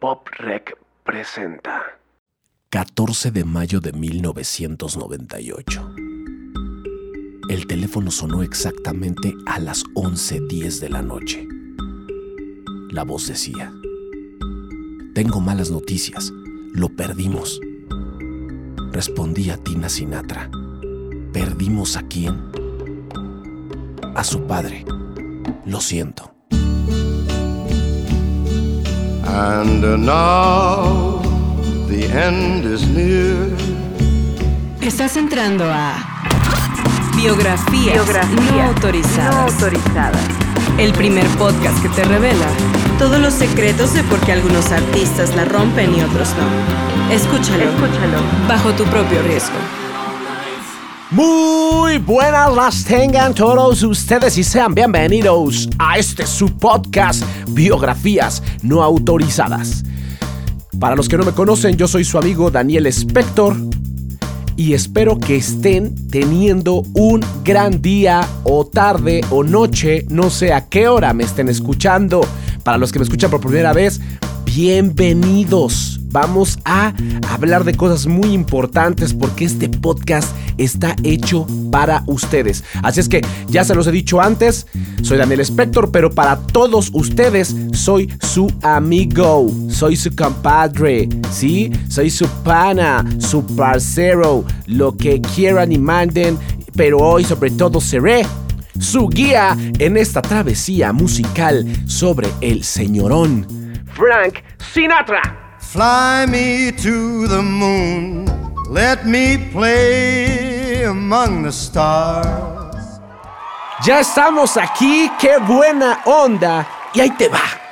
Pop Rec presenta 14 de mayo de 1998. El teléfono sonó exactamente a las 11.10 de la noche. La voz decía, Tengo malas noticias, lo perdimos. Respondía Tina Sinatra, ¿perdimos a quién? A su padre. Lo siento. And now the end is near. Estás entrando a Biografías, no, autorizadas. El primer podcast que te revela todos los secretos de por qué algunos artistas la rompen y otros no. Escúchalo, Escúchalo. bajo tu propio riesgo. Muy buenas las tengan todos ustedes y sean bienvenidos a este su podcast Biografías no autorizadas. Para los que no me conocen, yo soy su amigo Daniel Spector y espero que estén teniendo un gran día o tarde o noche, no sé a qué hora me estén escuchando. Para los que me escuchan por primera vez, bienvenidos vamos a hablar de cosas muy importantes porque este podcast está hecho para ustedes. Así es que ya se los he dicho antes, soy Daniel Spector, pero para todos ustedes soy su amigo, soy su compadre, ¿sí? Soy su pana, su parcero, lo que quieran y manden, pero hoy sobre todo seré su guía en esta travesía musical sobre el señorón Frank Sinatra. Fly me to the moon, let me play among the stars. Ya estamos aquí, qué buena onda. Y ahí te va.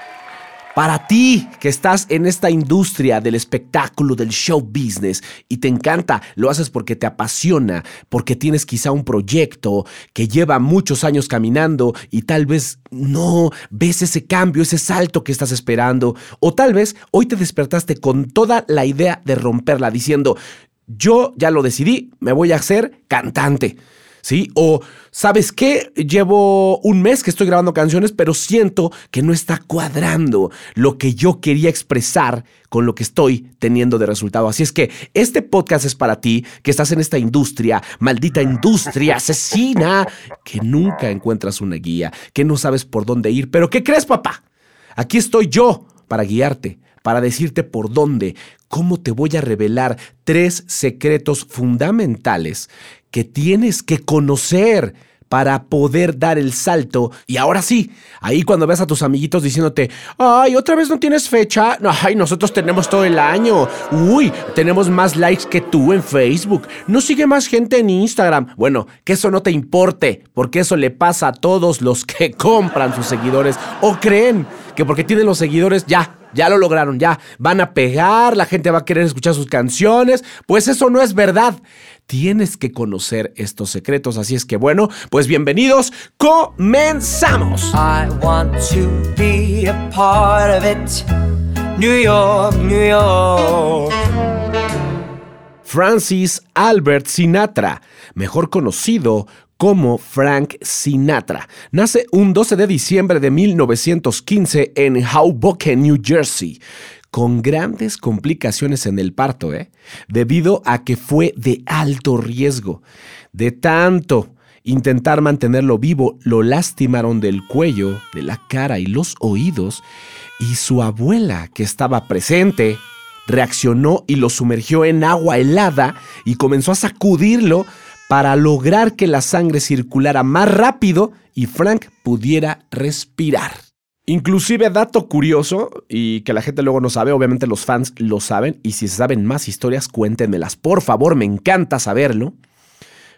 Para ti que estás en esta industria del espectáculo, del show business y te encanta, lo haces porque te apasiona, porque tienes quizá un proyecto que lleva muchos años caminando y tal vez no ves ese cambio, ese salto que estás esperando, o tal vez hoy te despertaste con toda la idea de romperla diciendo, yo ya lo decidí, me voy a hacer cantante. ¿sí? O, ¿sabes qué? Llevo un mes que estoy grabando canciones, pero siento que no está cuadrando lo que yo quería expresar con lo que estoy teniendo de resultado. Así es que este podcast es para ti, que estás en esta industria, maldita industria asesina, que nunca encuentras una guía, que no sabes por dónde ir. Pero ¿qué crees, papá? Aquí estoy yo para guiarte, para decirte por dónde, cómo te voy a revelar tres secretos fundamentales que tienes que conocer para poder dar el salto. Y ahora sí, ahí cuando ves a tus amiguitos diciéndote, ay, otra vez no tienes fecha, ay, nosotros tenemos todo el año, uy, tenemos más likes que tú en Facebook, no sigue más gente en Instagram. Bueno, que eso no te importe, porque eso le pasa a todos los que compran sus seguidores o creen que porque tienen los seguidores ya ya lo lograron, ya van a pegar, la gente va a querer escuchar sus canciones. Pues eso no es verdad. Tienes que conocer estos secretos. Así es que bueno, pues bienvenidos, comenzamos. I want to be a part of it. New York, New York. Francis Albert Sinatra, mejor conocido como Frank Sinatra. Nace un 12 de diciembre de 1915 en Hoboken, New Jersey, con grandes complicaciones en el parto, ¿eh? debido a que fue de alto riesgo. De tanto intentar mantenerlo vivo, lo lastimaron del cuello, de la cara y los oídos, y su abuela, que estaba presente, reaccionó y lo sumergió en agua helada y comenzó a sacudirlo para lograr que la sangre circulara más rápido y Frank pudiera respirar. Inclusive dato curioso y que la gente luego no sabe, obviamente los fans lo saben y si saben más historias cuéntenmelas, por favor, me encanta saberlo.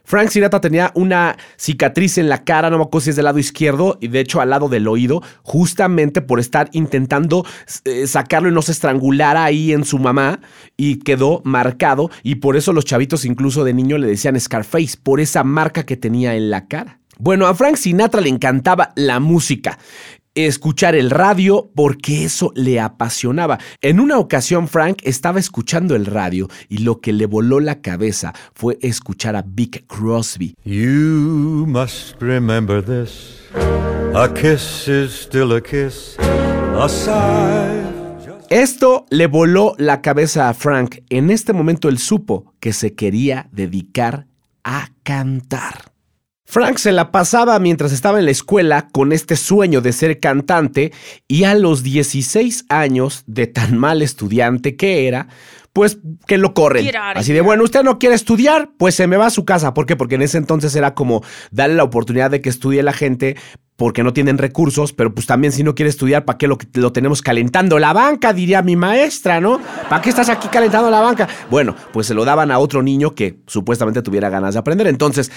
Frank Sinatra tenía una cicatriz en la cara, no me acuerdo si es del lado izquierdo y de hecho al lado del oído, justamente por estar intentando eh, sacarlo y no se estrangulara ahí en su mamá y quedó marcado y por eso los chavitos incluso de niño le decían Scarface, por esa marca que tenía en la cara. Bueno, a Frank Sinatra le encantaba la música escuchar el radio porque eso le apasionaba. En una ocasión Frank estaba escuchando el radio y lo que le voló la cabeza fue escuchar a Big Crosby. You must remember this. A kiss is still a kiss. A sigh Esto le voló la cabeza a Frank. En este momento él supo que se quería dedicar a cantar. Frank se la pasaba mientras estaba en la escuela con este sueño de ser cantante y a los 16 años de tan mal estudiante que era, pues que lo corren. Así de, bueno, usted no quiere estudiar, pues se me va a su casa. ¿Por qué? Porque en ese entonces era como darle la oportunidad de que estudie la gente porque no tienen recursos, pero pues también si no quiere estudiar, ¿para qué lo, lo tenemos calentando la banca? Diría mi maestra, ¿no? ¿Para qué estás aquí calentando la banca? Bueno, pues se lo daban a otro niño que supuestamente tuviera ganas de aprender. Entonces,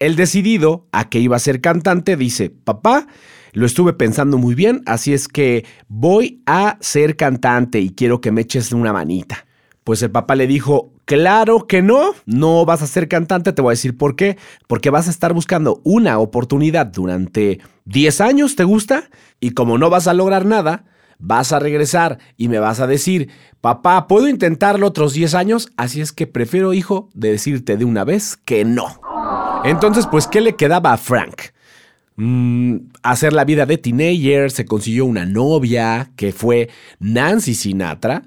el decidido a que iba a ser cantante dice, papá, lo estuve pensando muy bien, así es que voy a ser cantante y quiero que me eches una manita. Pues el papá le dijo, claro que no, no vas a ser cantante, te voy a decir por qué, porque vas a estar buscando una oportunidad durante 10 años, ¿te gusta? Y como no vas a lograr nada, vas a regresar y me vas a decir, papá, ¿puedo intentarlo otros 10 años? Así es que prefiero, hijo, de decirte de una vez que no. Entonces, pues, ¿qué le quedaba a Frank? Mm, hacer la vida de teenager, se consiguió una novia que fue Nancy Sinatra.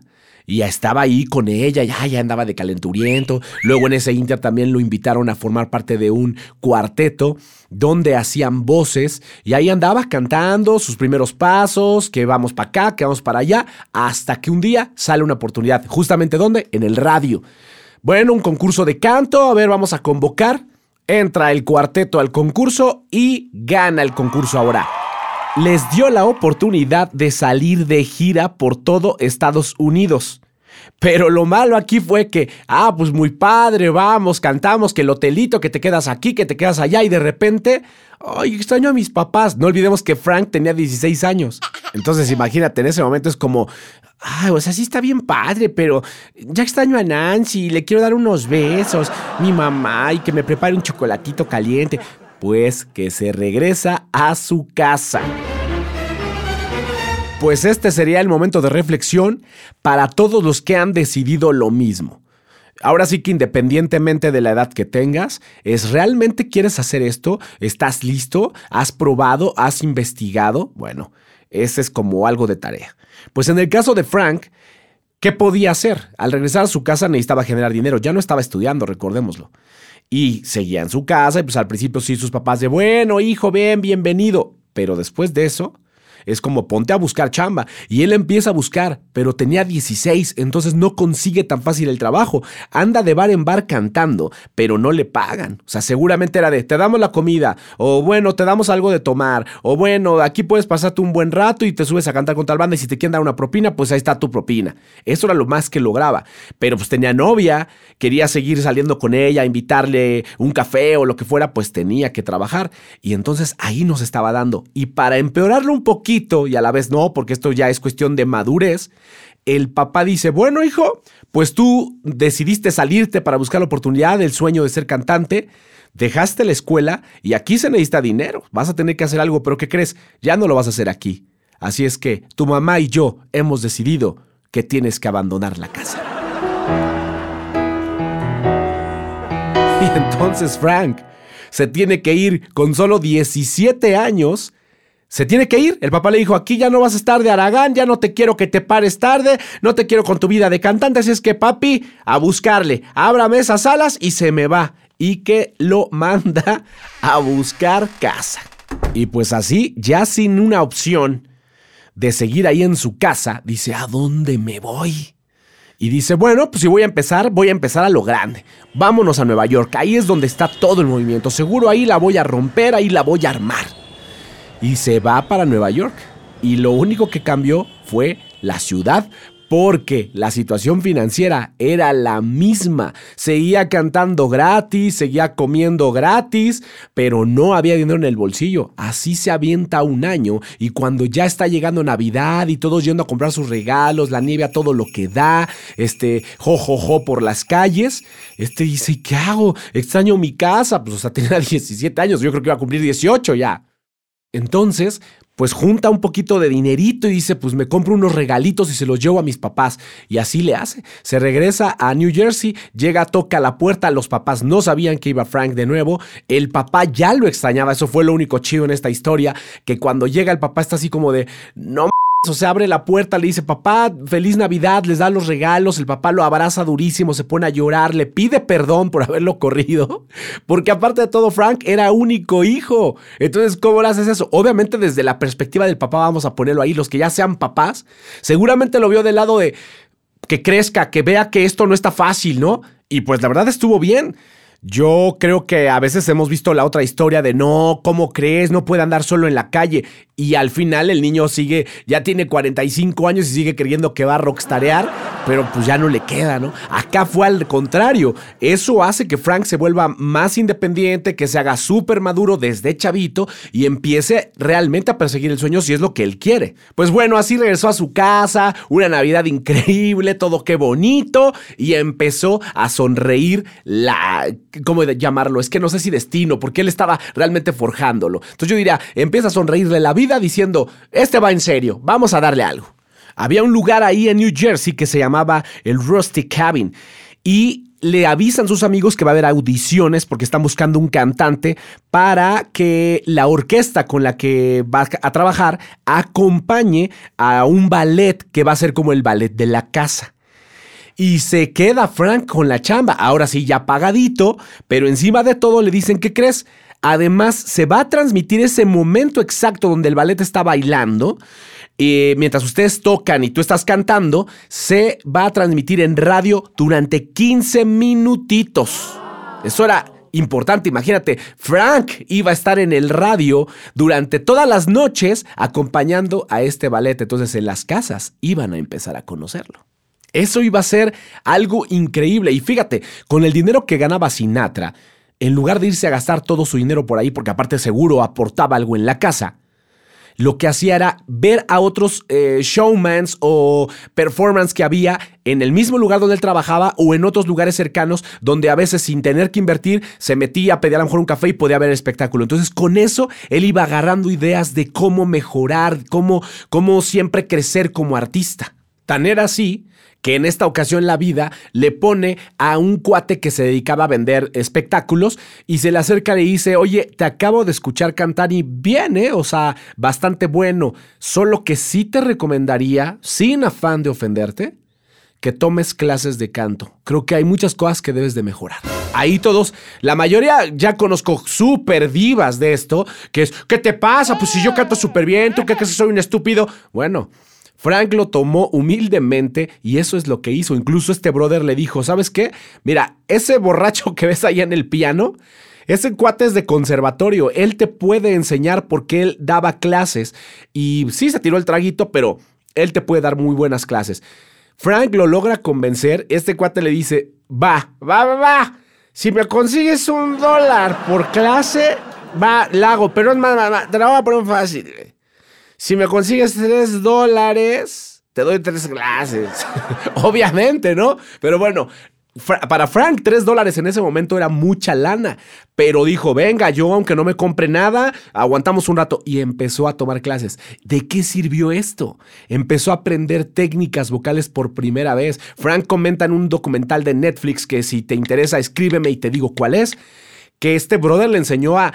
Y estaba ahí con ella, ya, ya andaba de calenturiento. Luego en ese inter también lo invitaron a formar parte de un cuarteto donde hacían voces y ahí andaba cantando sus primeros pasos, que vamos para acá, que vamos para allá, hasta que un día sale una oportunidad. Justamente ¿dónde? En el radio. Bueno, un concurso de canto, a ver, vamos a convocar. Entra el cuarteto al concurso y gana el concurso ahora. Les dio la oportunidad de salir de gira por todo Estados Unidos. Pero lo malo aquí fue que, ah, pues muy padre, vamos, cantamos, que el hotelito, que te quedas aquí, que te quedas allá, y de repente, ay, extraño a mis papás. No olvidemos que Frank tenía 16 años. Entonces, imagínate, en ese momento es como, ay, o sea, sí está bien padre, pero ya extraño a Nancy, le quiero dar unos besos, mi mamá, y que me prepare un chocolatito caliente. Pues que se regresa a su casa. Pues este sería el momento de reflexión para todos los que han decidido lo mismo. Ahora sí que independientemente de la edad que tengas, ¿es realmente quieres hacer esto? ¿Estás listo? ¿Has probado? ¿Has investigado? Bueno, ese es como algo de tarea. Pues en el caso de Frank, ¿qué podía hacer? Al regresar a su casa necesitaba generar dinero, ya no estaba estudiando, recordémoslo. Y seguía en su casa y pues al principio sí sus papás de, bueno, hijo, ven, bienvenido. Pero después de eso, es como ponte a buscar chamba. Y él empieza a buscar, pero tenía 16, entonces no consigue tan fácil el trabajo. Anda de bar en bar cantando, pero no le pagan. O sea, seguramente era de, te damos la comida, o bueno, te damos algo de tomar, o bueno, aquí puedes pasarte un buen rato y te subes a cantar con tal banda y si te quieren dar una propina, pues ahí está tu propina. Eso era lo más que lograba. Pero pues tenía novia, quería seguir saliendo con ella, invitarle un café o lo que fuera, pues tenía que trabajar. Y entonces ahí nos estaba dando. Y para empeorarlo un poquito, y a la vez no, porque esto ya es cuestión de madurez, el papá dice, bueno hijo, pues tú decidiste salirte para buscar la oportunidad, el sueño de ser cantante, dejaste la escuela y aquí se necesita dinero, vas a tener que hacer algo, pero ¿qué crees? Ya no lo vas a hacer aquí. Así es que tu mamá y yo hemos decidido que tienes que abandonar la casa. Y entonces Frank se tiene que ir con solo 17 años se tiene que ir. El papá le dijo, aquí ya no vas a estar de Aragán, ya no te quiero que te pares tarde, no te quiero con tu vida de cantante, así es que papi, a buscarle, ábrame esas alas y se me va. Y que lo manda a buscar casa. Y pues así, ya sin una opción de seguir ahí en su casa, dice, ¿a dónde me voy? Y dice, bueno, pues si voy a empezar, voy a empezar a lo grande. Vámonos a Nueva York, ahí es donde está todo el movimiento. Seguro ahí la voy a romper, ahí la voy a armar y se va para Nueva York. Y lo único que cambió fue la ciudad, porque la situación financiera era la misma. Seguía cantando gratis, seguía comiendo gratis, pero no había dinero en el bolsillo. Así se avienta un año y cuando ya está llegando Navidad y todos yendo a comprar sus regalos, la nieve a todo lo que da, este, jo, por las calles, este dice, ¿qué hago? Extraño mi casa. Pues, o sea, tenía 17 años, yo creo que iba a cumplir 18 ya. Entonces, pues junta un poquito de dinerito y dice, pues me compro unos regalitos y se los llevo a mis papás. Y así le hace. Se regresa a New Jersey, llega, toca la puerta, los papás no sabían que iba Frank de nuevo, el papá ya lo extrañaba, eso fue lo único chido en esta historia, que cuando llega el papá está así como de, no o se abre la puerta, le dice, papá, feliz Navidad, les da los regalos, el papá lo abraza durísimo, se pone a llorar, le pide perdón por haberlo corrido, porque aparte de todo, Frank era único hijo. Entonces, ¿cómo le haces eso? Obviamente desde la perspectiva del papá vamos a ponerlo ahí, los que ya sean papás, seguramente lo vio del lado de que crezca, que vea que esto no está fácil, ¿no? Y pues la verdad estuvo bien. Yo creo que a veces hemos visto la otra historia de no, ¿cómo crees? No puede andar solo en la calle. Y al final el niño sigue, ya tiene 45 años y sigue creyendo que va a rockstarear, pero pues ya no le queda, ¿no? Acá fue al contrario. Eso hace que Frank se vuelva más independiente, que se haga súper maduro desde chavito y empiece realmente a perseguir el sueño si es lo que él quiere. Pues bueno, así regresó a su casa, una Navidad increíble, todo qué bonito, y empezó a sonreír la ¿cómo llamarlo? Es que no sé si destino, porque él estaba realmente forjándolo. Entonces yo diría, empieza a sonreírle la vida diciendo, este va en serio, vamos a darle algo. Había un lugar ahí en New Jersey que se llamaba el Rusty Cabin y le avisan sus amigos que va a haber audiciones porque están buscando un cantante para que la orquesta con la que va a trabajar acompañe a un ballet que va a ser como el ballet de la casa. Y se queda Frank con la chamba, ahora sí ya pagadito, pero encima de todo le dicen, ¿qué crees? Además, se va a transmitir ese momento exacto donde el ballet está bailando. y mientras ustedes tocan y tú estás cantando, se va a transmitir en radio durante 15 minutitos. Eso era importante. Imagínate, Frank iba a estar en el radio durante todas las noches acompañando a este ballet. Entonces en las casas iban a empezar a conocerlo. Eso iba a ser algo increíble. Y fíjate, con el dinero que ganaba Sinatra, en lugar de irse a gastar todo su dinero por ahí, porque aparte seguro aportaba algo en la casa, lo que hacía era ver a otros eh, showmans o performance que había en el mismo lugar donde él trabajaba o en otros lugares cercanos donde a veces sin tener que invertir se metía a pedir a lo mejor un café y podía ver el espectáculo. Entonces con eso él iba agarrando ideas de cómo mejorar, cómo, cómo siempre crecer como artista. Tan era así que en esta ocasión la vida le pone a un cuate que se dedicaba a vender espectáculos y se le acerca y le dice, oye, te acabo de escuchar cantar y bien, ¿eh? O sea, bastante bueno, solo que sí te recomendaría, sin afán de ofenderte, que tomes clases de canto. Creo que hay muchas cosas que debes de mejorar. Ahí todos, la mayoría ya conozco súper divas de esto, que es, ¿qué te pasa? Pues si yo canto súper bien, ¿tú crees que soy un estúpido? Bueno, Frank lo tomó humildemente y eso es lo que hizo. Incluso este brother le dijo, ¿sabes qué? Mira, ese borracho que ves ahí en el piano, ese cuate es de conservatorio. Él te puede enseñar porque él daba clases y sí se tiró el traguito, pero él te puede dar muy buenas clases. Frank lo logra convencer. Este cuate le dice, va, va, va, va. Si me consigues un dólar por clase, va, la hago, pero es más, más, te la voy a poner fácil. Si me consigues tres dólares, te doy tres clases. Obviamente, ¿no? Pero bueno, para Frank, tres dólares en ese momento era mucha lana, pero dijo, venga, yo aunque no me compre nada, aguantamos un rato y empezó a tomar clases. ¿De qué sirvió esto? Empezó a aprender técnicas vocales por primera vez. Frank comenta en un documental de Netflix que si te interesa, escríbeme y te digo cuál es que este brother le enseñó a,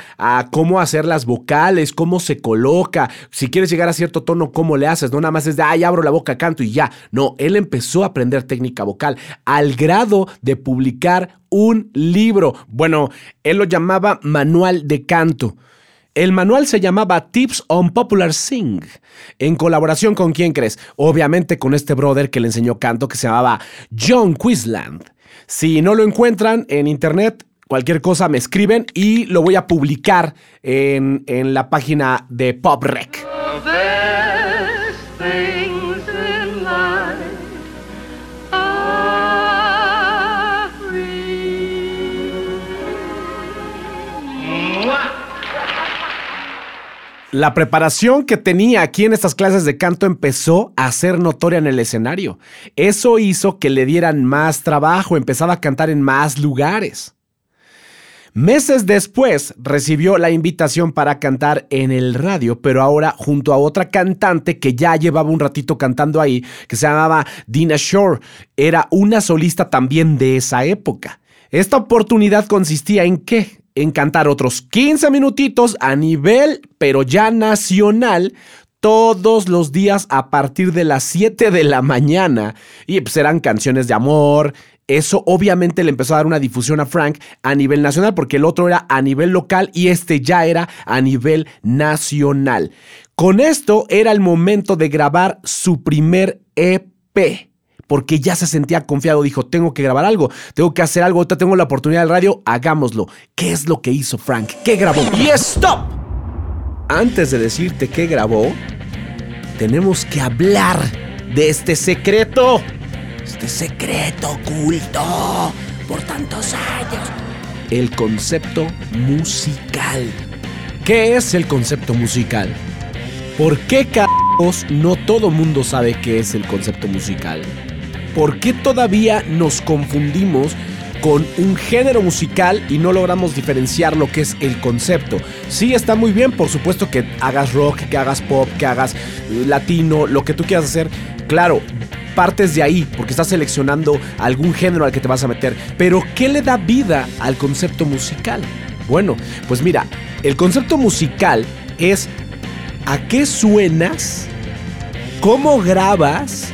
cómo hacer las vocales, cómo se coloca, si quieres llegar a cierto tono, cómo le haces, no nada más es de, ay, abro la boca, canto y ya. No, él empezó a aprender técnica vocal al grado de publicar un libro. Bueno, él lo llamaba Manual de Canto. El manual se llamaba Tips on Popular Sing, en colaboración con quién crees? Obviamente con este brother que le enseñó canto que se llamaba John Quisland. Si no lo encuentran en internet, Cualquier cosa me escriben y lo voy a publicar en, en la página de PopRec. La preparación que tenía aquí en estas clases de canto empezó a ser notoria en el escenario. Eso hizo que le dieran más trabajo, empezaba a cantar en más lugares. Meses después recibió la invitación para cantar en el radio, pero ahora junto a otra cantante que ya llevaba un ratito cantando ahí, que se llamaba Dina Shore. Era una solista también de esa época. Esta oportunidad consistía en qué? En cantar otros 15 minutitos a nivel, pero ya nacional, todos los días a partir de las 7 de la mañana. Y pues eran canciones de amor. Eso obviamente le empezó a dar una difusión a Frank a nivel nacional, porque el otro era a nivel local y este ya era a nivel nacional. Con esto era el momento de grabar su primer EP porque ya se sentía confiado. Dijo, tengo que grabar algo, tengo que hacer algo, ahorita tengo la oportunidad del radio, hagámoslo. ¿Qué es lo que hizo Frank? ¿Qué grabó? Y stop. Antes de decirte qué grabó, tenemos que hablar de este secreto. Este secreto oculto por tantos años. El concepto musical. ¿Qué es el concepto musical? ¿Por qué carajos no todo mundo sabe qué es el concepto musical? ¿Por qué todavía nos confundimos con un género musical y no logramos diferenciar lo que es el concepto? Sí, está muy bien, por supuesto que hagas rock, que hagas pop, que hagas latino, lo que tú quieras hacer. Claro, partes de ahí, porque estás seleccionando algún género al que te vas a meter. Pero, ¿qué le da vida al concepto musical? Bueno, pues mira, el concepto musical es a qué suenas, cómo grabas,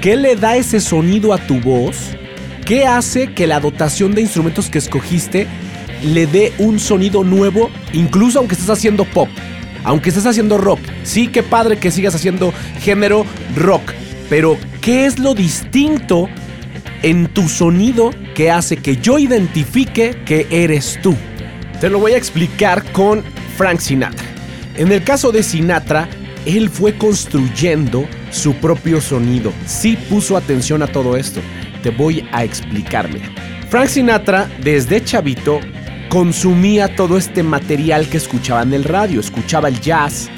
qué le da ese sonido a tu voz, qué hace que la dotación de instrumentos que escogiste le dé un sonido nuevo, incluso aunque estés haciendo pop, aunque estés haciendo rock. Sí, qué padre que sigas haciendo género rock, pero ¿qué es lo distinto en tu sonido que hace que yo identifique que eres tú? Te lo voy a explicar con Frank Sinatra. En el caso de Sinatra, él fue construyendo su propio sonido. Sí puso atención a todo esto. Te voy a explicarme. Frank Sinatra, desde chavito, consumía todo este material que escuchaba en el radio. Escuchaba el jazz,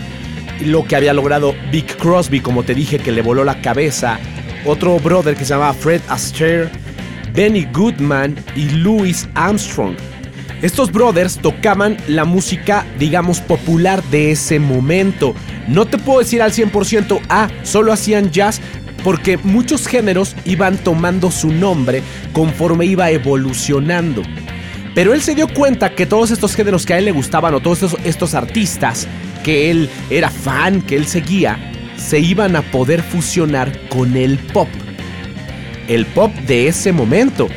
lo que había logrado Big Crosby, como te dije, que le voló la cabeza. Otro brother que se llamaba Fred Astaire, Benny Goodman y Louis Armstrong. Estos brothers tocaban la música, digamos, popular de ese momento. No te puedo decir al 100%, ah, solo hacían jazz, porque muchos géneros iban tomando su nombre conforme iba evolucionando. Pero él se dio cuenta que todos estos géneros que a él le gustaban o todos estos, artistas que él era fan, que él seguía, se iban a poder fusionar con el pop. El pop de ese momento.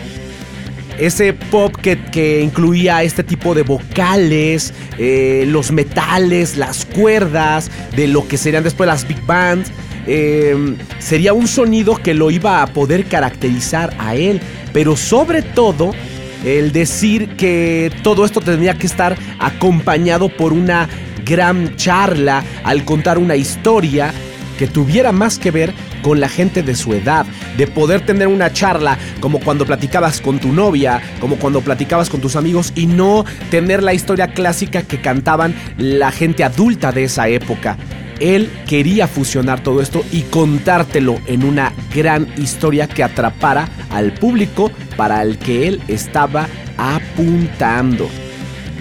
Ese pop que, incluía este tipo de vocales, eh, los metales, las cuerdas, de lo que serían después las big bands. Em, sería un sonido que lo iba a poder caracterizar a él, pero sobre todo el decir que todo esto tendría que estar acompañado por una gran charla al contar una historia que tuviera más que ver con la gente de su edad, de poder tener una charla como cuando platicabas con tu novia, como cuando platicabas con tus amigos y no tener la historia clásica que cantaban la gente adulta de esa época. Él quería fusionar todo esto y contártelo en una gran historia que atrapara al público para el que él estaba apuntando.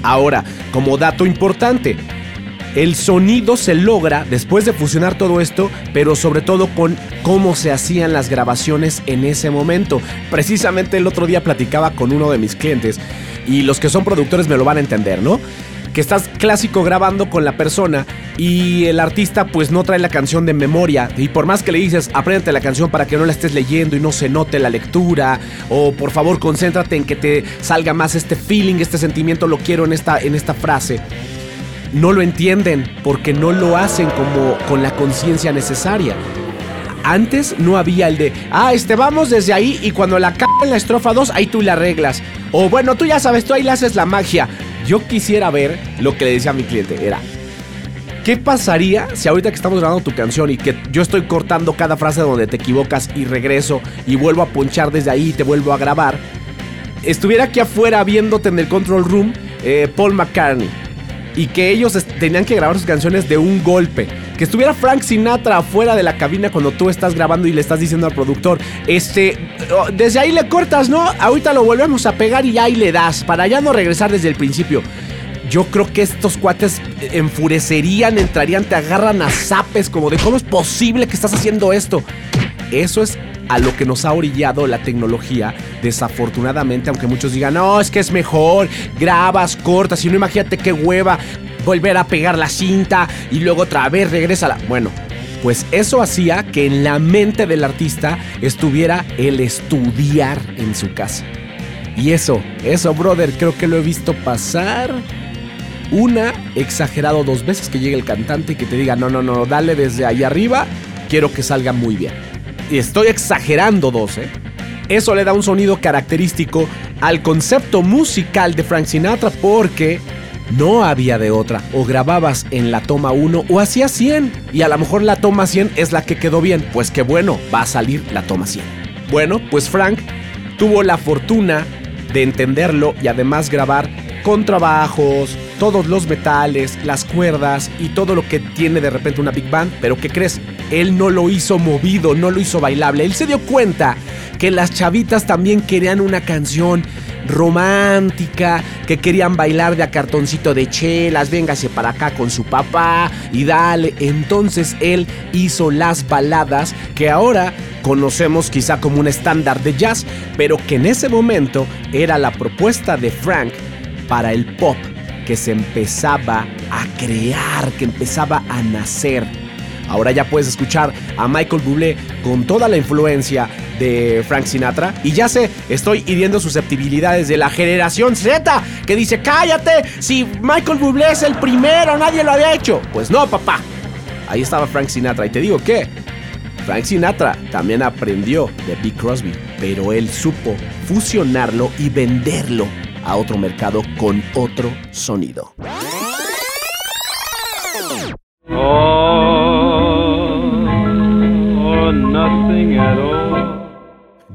Ahora, como dato importante, el sonido se logra después de fusionar todo esto, pero sobre todo con cómo se hacían las grabaciones en ese momento. Precisamente el otro día platicaba con uno de mis clientes y los que son productores me lo van a entender, ¿no? Que estás clásico grabando con la persona y el artista pues no trae la canción de memoria y por más que le dices apréndete la canción para que no la estés leyendo y no se note la lectura o por favor concéntrate en que te salga más este feeling, este sentimiento lo quiero en esta, en esta frase no lo entienden porque no lo hacen como con la conciencia necesaria. Antes no había el de, ah, este vamos desde ahí y cuando la cae en la estrofa 2, ahí tú la arreglas. O bueno, tú ya sabes, tú ahí le haces la magia. Yo quisiera ver lo que le decía a mi cliente, era, ¿qué pasaría si ahorita que estamos grabando tu canción y que yo estoy cortando cada frase donde te equivocas y regreso y vuelvo a ponchar desde ahí y te vuelvo a grabar? Estuviera aquí afuera viéndote en el control room eh, Paul McCartney y que ellos tenían que grabar sus canciones de un golpe. Que estuviera Frank Sinatra afuera de la cabina cuando tú estás grabando y le estás diciendo al productor, este, oh, desde ahí le cortas, ¿no? Ahorita lo volvemos a pegar y ahí le das, para ya no regresar desde el principio. Yo creo que estos cuates enfurecerían, entrarían, te agarran a zapes como de cómo es posible que estás haciendo esto. Eso es a lo que nos ha orillado la tecnología, desafortunadamente, aunque muchos digan, no, es que es mejor, grabas, cortas, y no imagínate qué hueva. Volver a pegar la cinta y luego otra vez regresa la... Bueno, pues eso hacía que en la mente del artista estuviera el estudiar en su casa. Y eso, eso, brother, creo que lo he visto pasar una, exagerado dos veces que llegue el cantante y que te diga, no, no, no, dale desde ahí arriba, quiero que salga muy bien. Y estoy exagerando dos, ¿eh? Eso le da un sonido característico al concepto musical de Frank Sinatra porque no había de otra. O grababas en la toma 1 o hacías 100. Y a lo mejor la toma 100 es la que quedó bien. Pues qué bueno, va a salir la toma 100. Bueno, pues Frank tuvo la fortuna de entenderlo y además grabar contrabajos, todos los metales, las cuerdas y todo lo que tiene de repente una big band. Pero ¿qué crees? Él no lo hizo movido, no lo hizo bailable. Él se dio cuenta que las chavitas también querían una canción romántica, que querían bailar de a cartoncito de chelas, véngase para acá con su papá y dale. Entonces él hizo las baladas que ahora conocemos quizá como un estándar de jazz, pero que en ese momento era la propuesta de Frank para el pop que se empezaba a crear, que empezaba a nacer. Ahora ya puedes escuchar a Michael Bublé con toda la influencia de Frank Sinatra. Y ya sé, estoy hiriendo susceptibilidades de la generación Z, que dice, cállate, si Michael Bublé es el primero, nadie lo había hecho. Pues no, papá. Ahí estaba Frank Sinatra. Y te digo que Frank Sinatra también aprendió de Big Crosby, pero él supo fusionarlo y venderlo a otro mercado con otro sonido.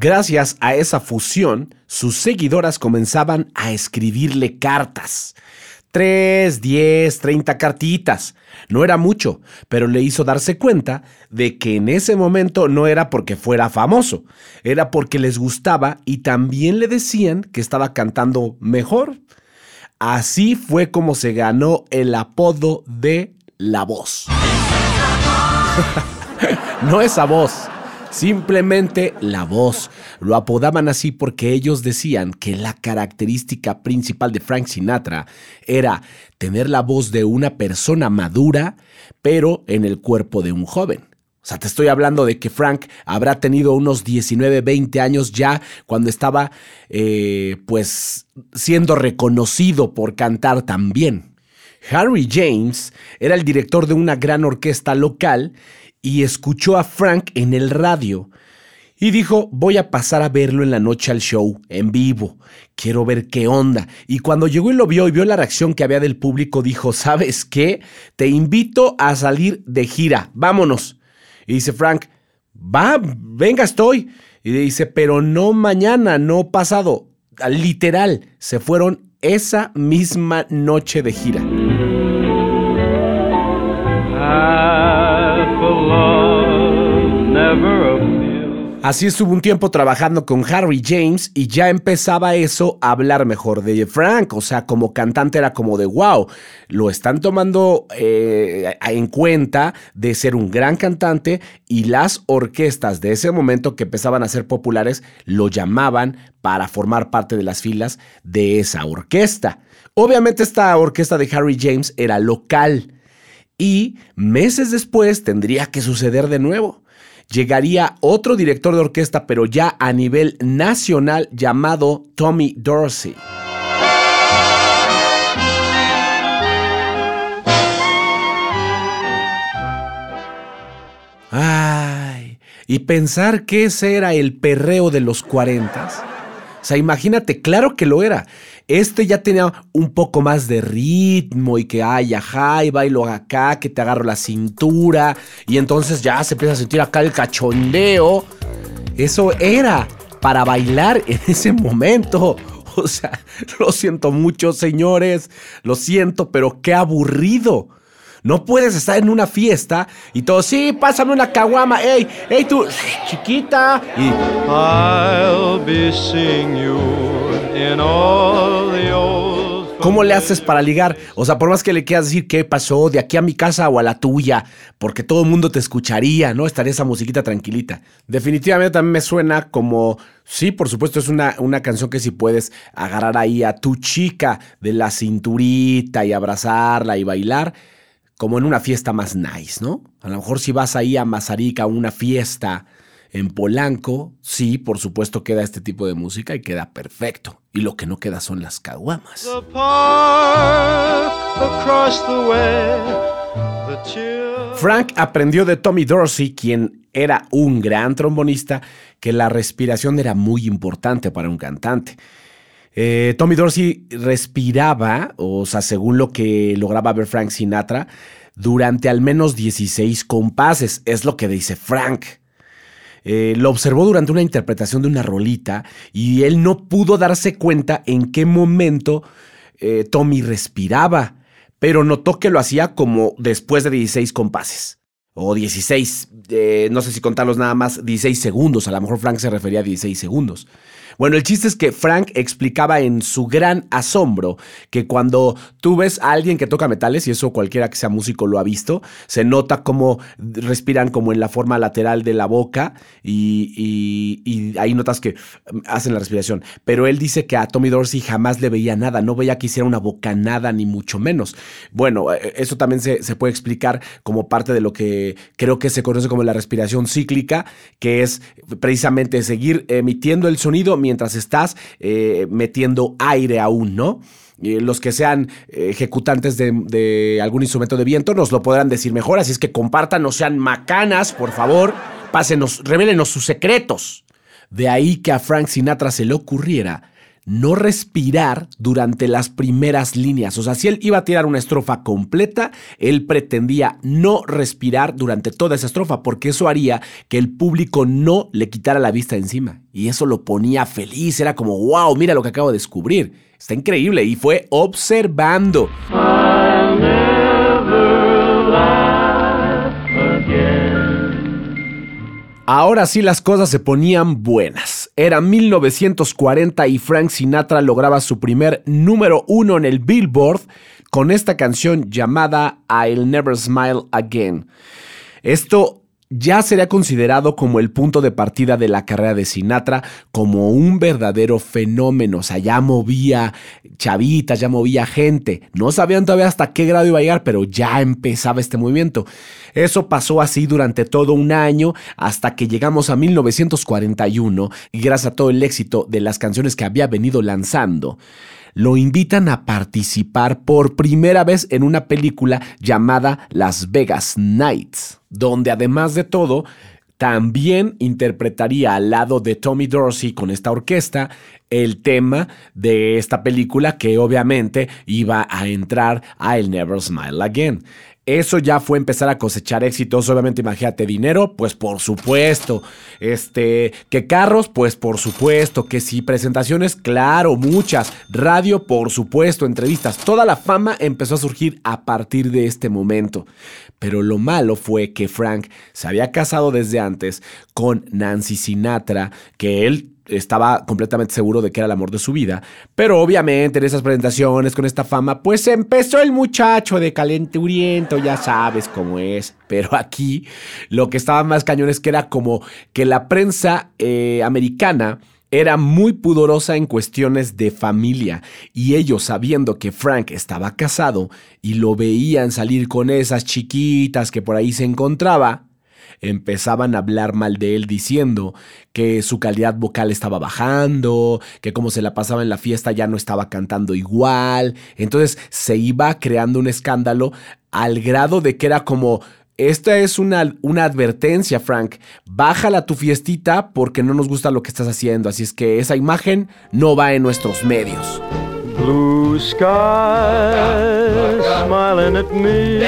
Gracias a esa fusión, sus seguidoras comenzaban a escribirle cartas. Tres, diez, treinta cartitas. No era mucho, pero le hizo darse cuenta de que en ese momento no era porque fuera famoso, era porque les gustaba y también le decían que estaba cantando mejor. Así fue como se ganó el apodo de La Voz. no esa voz, Simplemente la voz. Lo apodaban así porque ellos decían que la característica principal de Frank Sinatra era tener la voz de una persona madura, pero en el cuerpo de un joven. O sea, te estoy hablando de que Frank habrá tenido unos 19, 20 años ya cuando estaba, eh, pues, siendo reconocido por cantar tan bien. Harry James era el director de una gran orquesta local y escuchó a Frank en el radio y dijo, voy a pasar a verlo en la noche al show, en vivo, quiero ver qué onda. Y cuando llegó y lo vio y vio la reacción que había del público, dijo, ¿sabes qué? Te invito a salir de gira, vámonos. Y dice Frank, va, venga, estoy. Y dice, pero no mañana, no pasado. Literal, se fueron esa misma noche de gira. Así estuvo un tiempo trabajando con Harry James y ya empezaba eso a hablar mejor de Frank. O sea, como cantante era como de wow, lo están tomando eh, en cuenta de ser un gran cantante y las orquestas de ese momento que empezaban a ser populares lo llamaban para formar parte de las filas de esa orquesta. Obviamente esta orquesta de Harry James era local y meses después tendría que suceder de nuevo llegaría otro director de orquesta, pero ya a nivel nacional, llamado Tommy Dorsey. Ay, y pensar que ese era el perreo de los cuarentas. O sea, imagínate, claro que lo era. Este ya tenía un poco más de ritmo y que, ay, ajá, y bailo acá, que te agarro la cintura. Y entonces ya se empieza a sentir acá el cachondeo. Eso era para bailar en ese momento. O sea, lo siento mucho, señores. Lo siento, pero qué aburrido. No puedes estar en una fiesta y todo, sí, pásame una caguama, ey, ey, tú, chiquita. Y. I'll be seeing you in all the old ¿Cómo le haces para ligar? O sea, por más que le quieras decir qué pasó de aquí a mi casa o a la tuya, porque todo el mundo te escucharía, ¿no? Estaría esa musiquita tranquilita. Definitivamente también me suena como, sí, por supuesto, es una, una canción que si puedes agarrar ahí a tu chica de la cinturita y abrazarla y bailar, como en una fiesta más nice, ¿no? A lo mejor si vas ahí a Mazarica a una fiesta en Polanco, sí, por supuesto queda este tipo de música y queda perfecto. Y lo que no queda son las caguamas. Frank aprendió de Tommy Dorsey, quien era un gran trombonista, que la respiración era muy importante para un cantante. Eh, Tommy Dorsey respiraba, o sea, según lo que lograba ver Frank Sinatra, durante al menos 16 compases, es lo que dice Frank. Eh, lo observó durante una interpretación de una rolita y él no pudo darse cuenta en qué momento eh, Tommy respiraba, pero notó que lo hacía como después de 16 compases. O 16, eh, no sé si contarlos nada más, 16 segundos. A lo mejor Frank se refería a 16 segundos. Bueno, el chiste es que Frank explicaba en su gran asombro que cuando tú ves a alguien que toca metales, y eso cualquiera que sea músico lo ha visto, se nota como respiran como en la forma lateral de la boca y, ahí notas que hacen la respiración. Pero él dice que a Tommy Dorsey jamás le veía nada, no veía que hiciera una bocanada ni mucho menos. Bueno, eh, eso también se, se puede explicar como parte de lo que creo que se conoce como la respiración cíclica, que es precisamente seguir emitiendo el sonido mientras estás eh, metiendo aire aún, ¿no? los que sean ejecutantes de, algún instrumento de viento nos lo podrán decir mejor, así es que compartan, no sean macanas, por favor, pásenos, revélenos sus secretos. De ahí que a Frank Sinatra se le ocurriera no respirar durante las primeras líneas. O sea, si él iba a tirar una estrofa completa, él pretendía no respirar durante toda esa estrofa, porque eso haría que el público no le quitara la vista encima. Y eso lo ponía feliz, era como, wow, mira lo que acabo de descubrir. Está increíble y fue observando. Ahora sí las cosas se ponían buenas. Era 1940 y Frank Sinatra lograba su primer número uno en el Billboard con esta canción llamada I'll Never Smile Again. Esto ya sería considerado como el punto de partida de la carrera de Sinatra como un verdadero fenómeno. O sea, ya movía chavitas, ya movía gente. No sabían todavía hasta qué grado iba a llegar, pero ya empezaba este movimiento. Eso pasó así durante todo un año hasta que llegamos a 1941 y gracias a todo el éxito de las canciones que había venido lanzando lo invitan a participar por primera vez en una película llamada Las Vegas Nights, donde además de todo, también interpretaría al lado de Tommy Dorsey con esta orquesta el tema de esta película que obviamente iba a entrar a El Never Smile Again. Eso ya fue empezar a cosechar éxitos. Obviamente, imagínate, dinero, pues por supuesto. Este, que carros, pues por supuesto. Que sí, presentaciones, claro, muchas. Radio, por supuesto, entrevistas. Toda la fama empezó a surgir a partir de este momento. Pero lo malo fue que Frank se había casado desde antes con Nancy Sinatra, que él estaba completamente seguro de que era el amor de su vida. Pero obviamente en esas presentaciones con esta fama, pues empezó el muchacho de calenturiento, ya sabes cómo es. Pero aquí lo que estaba más cañón es que era como que la prensa eh, americana era muy pudorosa en cuestiones de familia y ellos sabiendo que Frank estaba casado y lo veían salir con esas chiquitas que por ahí se encontraba, empezaban a hablar mal de él diciendo que su calidad vocal estaba bajando, que como se la pasaba en la fiesta ya no estaba cantando igual. Entonces se iba creando un escándalo al grado de que era como... Esta es una, una advertencia, Frank. Bájala tu fiestita porque no nos gusta lo que estás haciendo. Así es que esa imagen no va en nuestros medios. Blue smiling at me.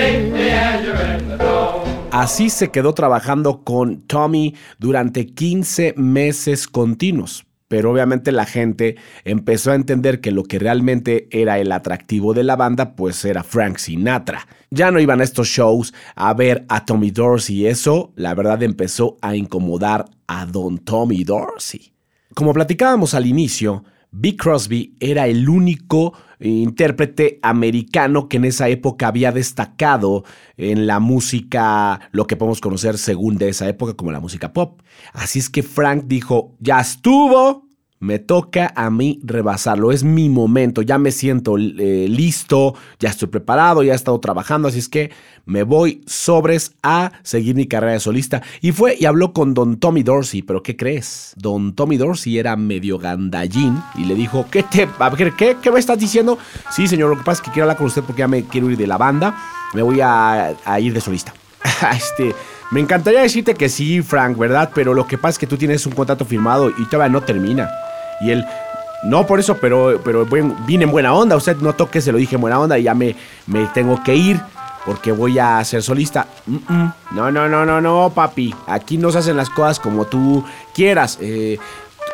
Así se quedó trabajando con Tommy durante 15 meses continuos. Pero obviamente la gente empezó a entender que lo que realmente era el atractivo de la banda, pues era Frank Sinatra. Ya no iban a estos shows a ver a Tommy Dorsey y eso, la verdad, empezó a incomodar a don Tommy Dorsey. Como platicábamos al inicio, B. Crosby era el único intérprete americano que en esa época había destacado en la música, lo que podemos conocer según de esa época como la música pop. Así es que Frank dijo, ya estuvo, me toca a mí rebasarlo, es mi momento, ya me siento eh, listo, ya estoy preparado, ya he estado trabajando, así es que me voy sobres a seguir mi carrera de solista. Y fue y habló con don Tommy Dorsey, pero ¿qué crees? Don Tommy Dorsey era medio gandallín y le dijo, ¿qué te, qué, qué me estás diciendo? Sí, señor, lo que pasa es que quiero hablar con usted porque ya me quiero ir de la banda, me voy a, a ir de solista. este... Me encantaría decirte que sí, Frank, ¿verdad? Pero lo que pasa es que tú tienes un contrato firmado y todavía no termina. Y él, no por eso, pero, pero vine en buena onda. Usted notó que se lo dije en buena onda y ya me, me tengo que ir porque voy a ser solista. No, no, no, no, no, papi. Aquí no se hacen las cosas como tú quieras. Eh,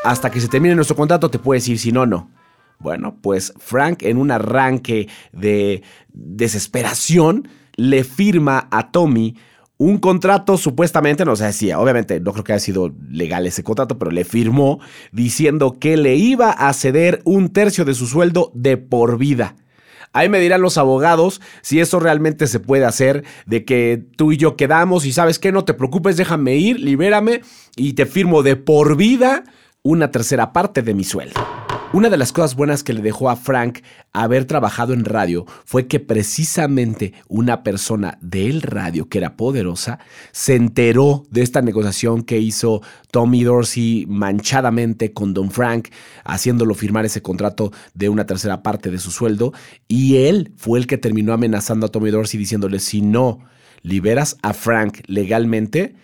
hasta que se termine nuestro contrato te puedes ir, si no, no. Bueno, pues Frank en un arranque de desesperación le firma a Tommy un contrato supuestamente, no sé si, obviamente no creo que haya sido legal ese contrato, pero le firmó diciendo que le iba a ceder un tercio de su sueldo de por vida. Ahí me dirán los abogados si eso realmente se puede hacer, de que tú y yo quedamos y sabes que no te preocupes, déjame ir, libérame y te firmo de por vida una tercera parte de mi sueldo. Una de las cosas buenas que le dejó a Frank haber trabajado en radio fue que precisamente una persona del radio que era poderosa se enteró de esta negociación que hizo Tommy Dorsey manchadamente con Don Frank, haciéndolo firmar ese contrato de una tercera parte de su sueldo, y él fue el que terminó amenazando a Tommy Dorsey diciéndole, si no liberas a Frank legalmente,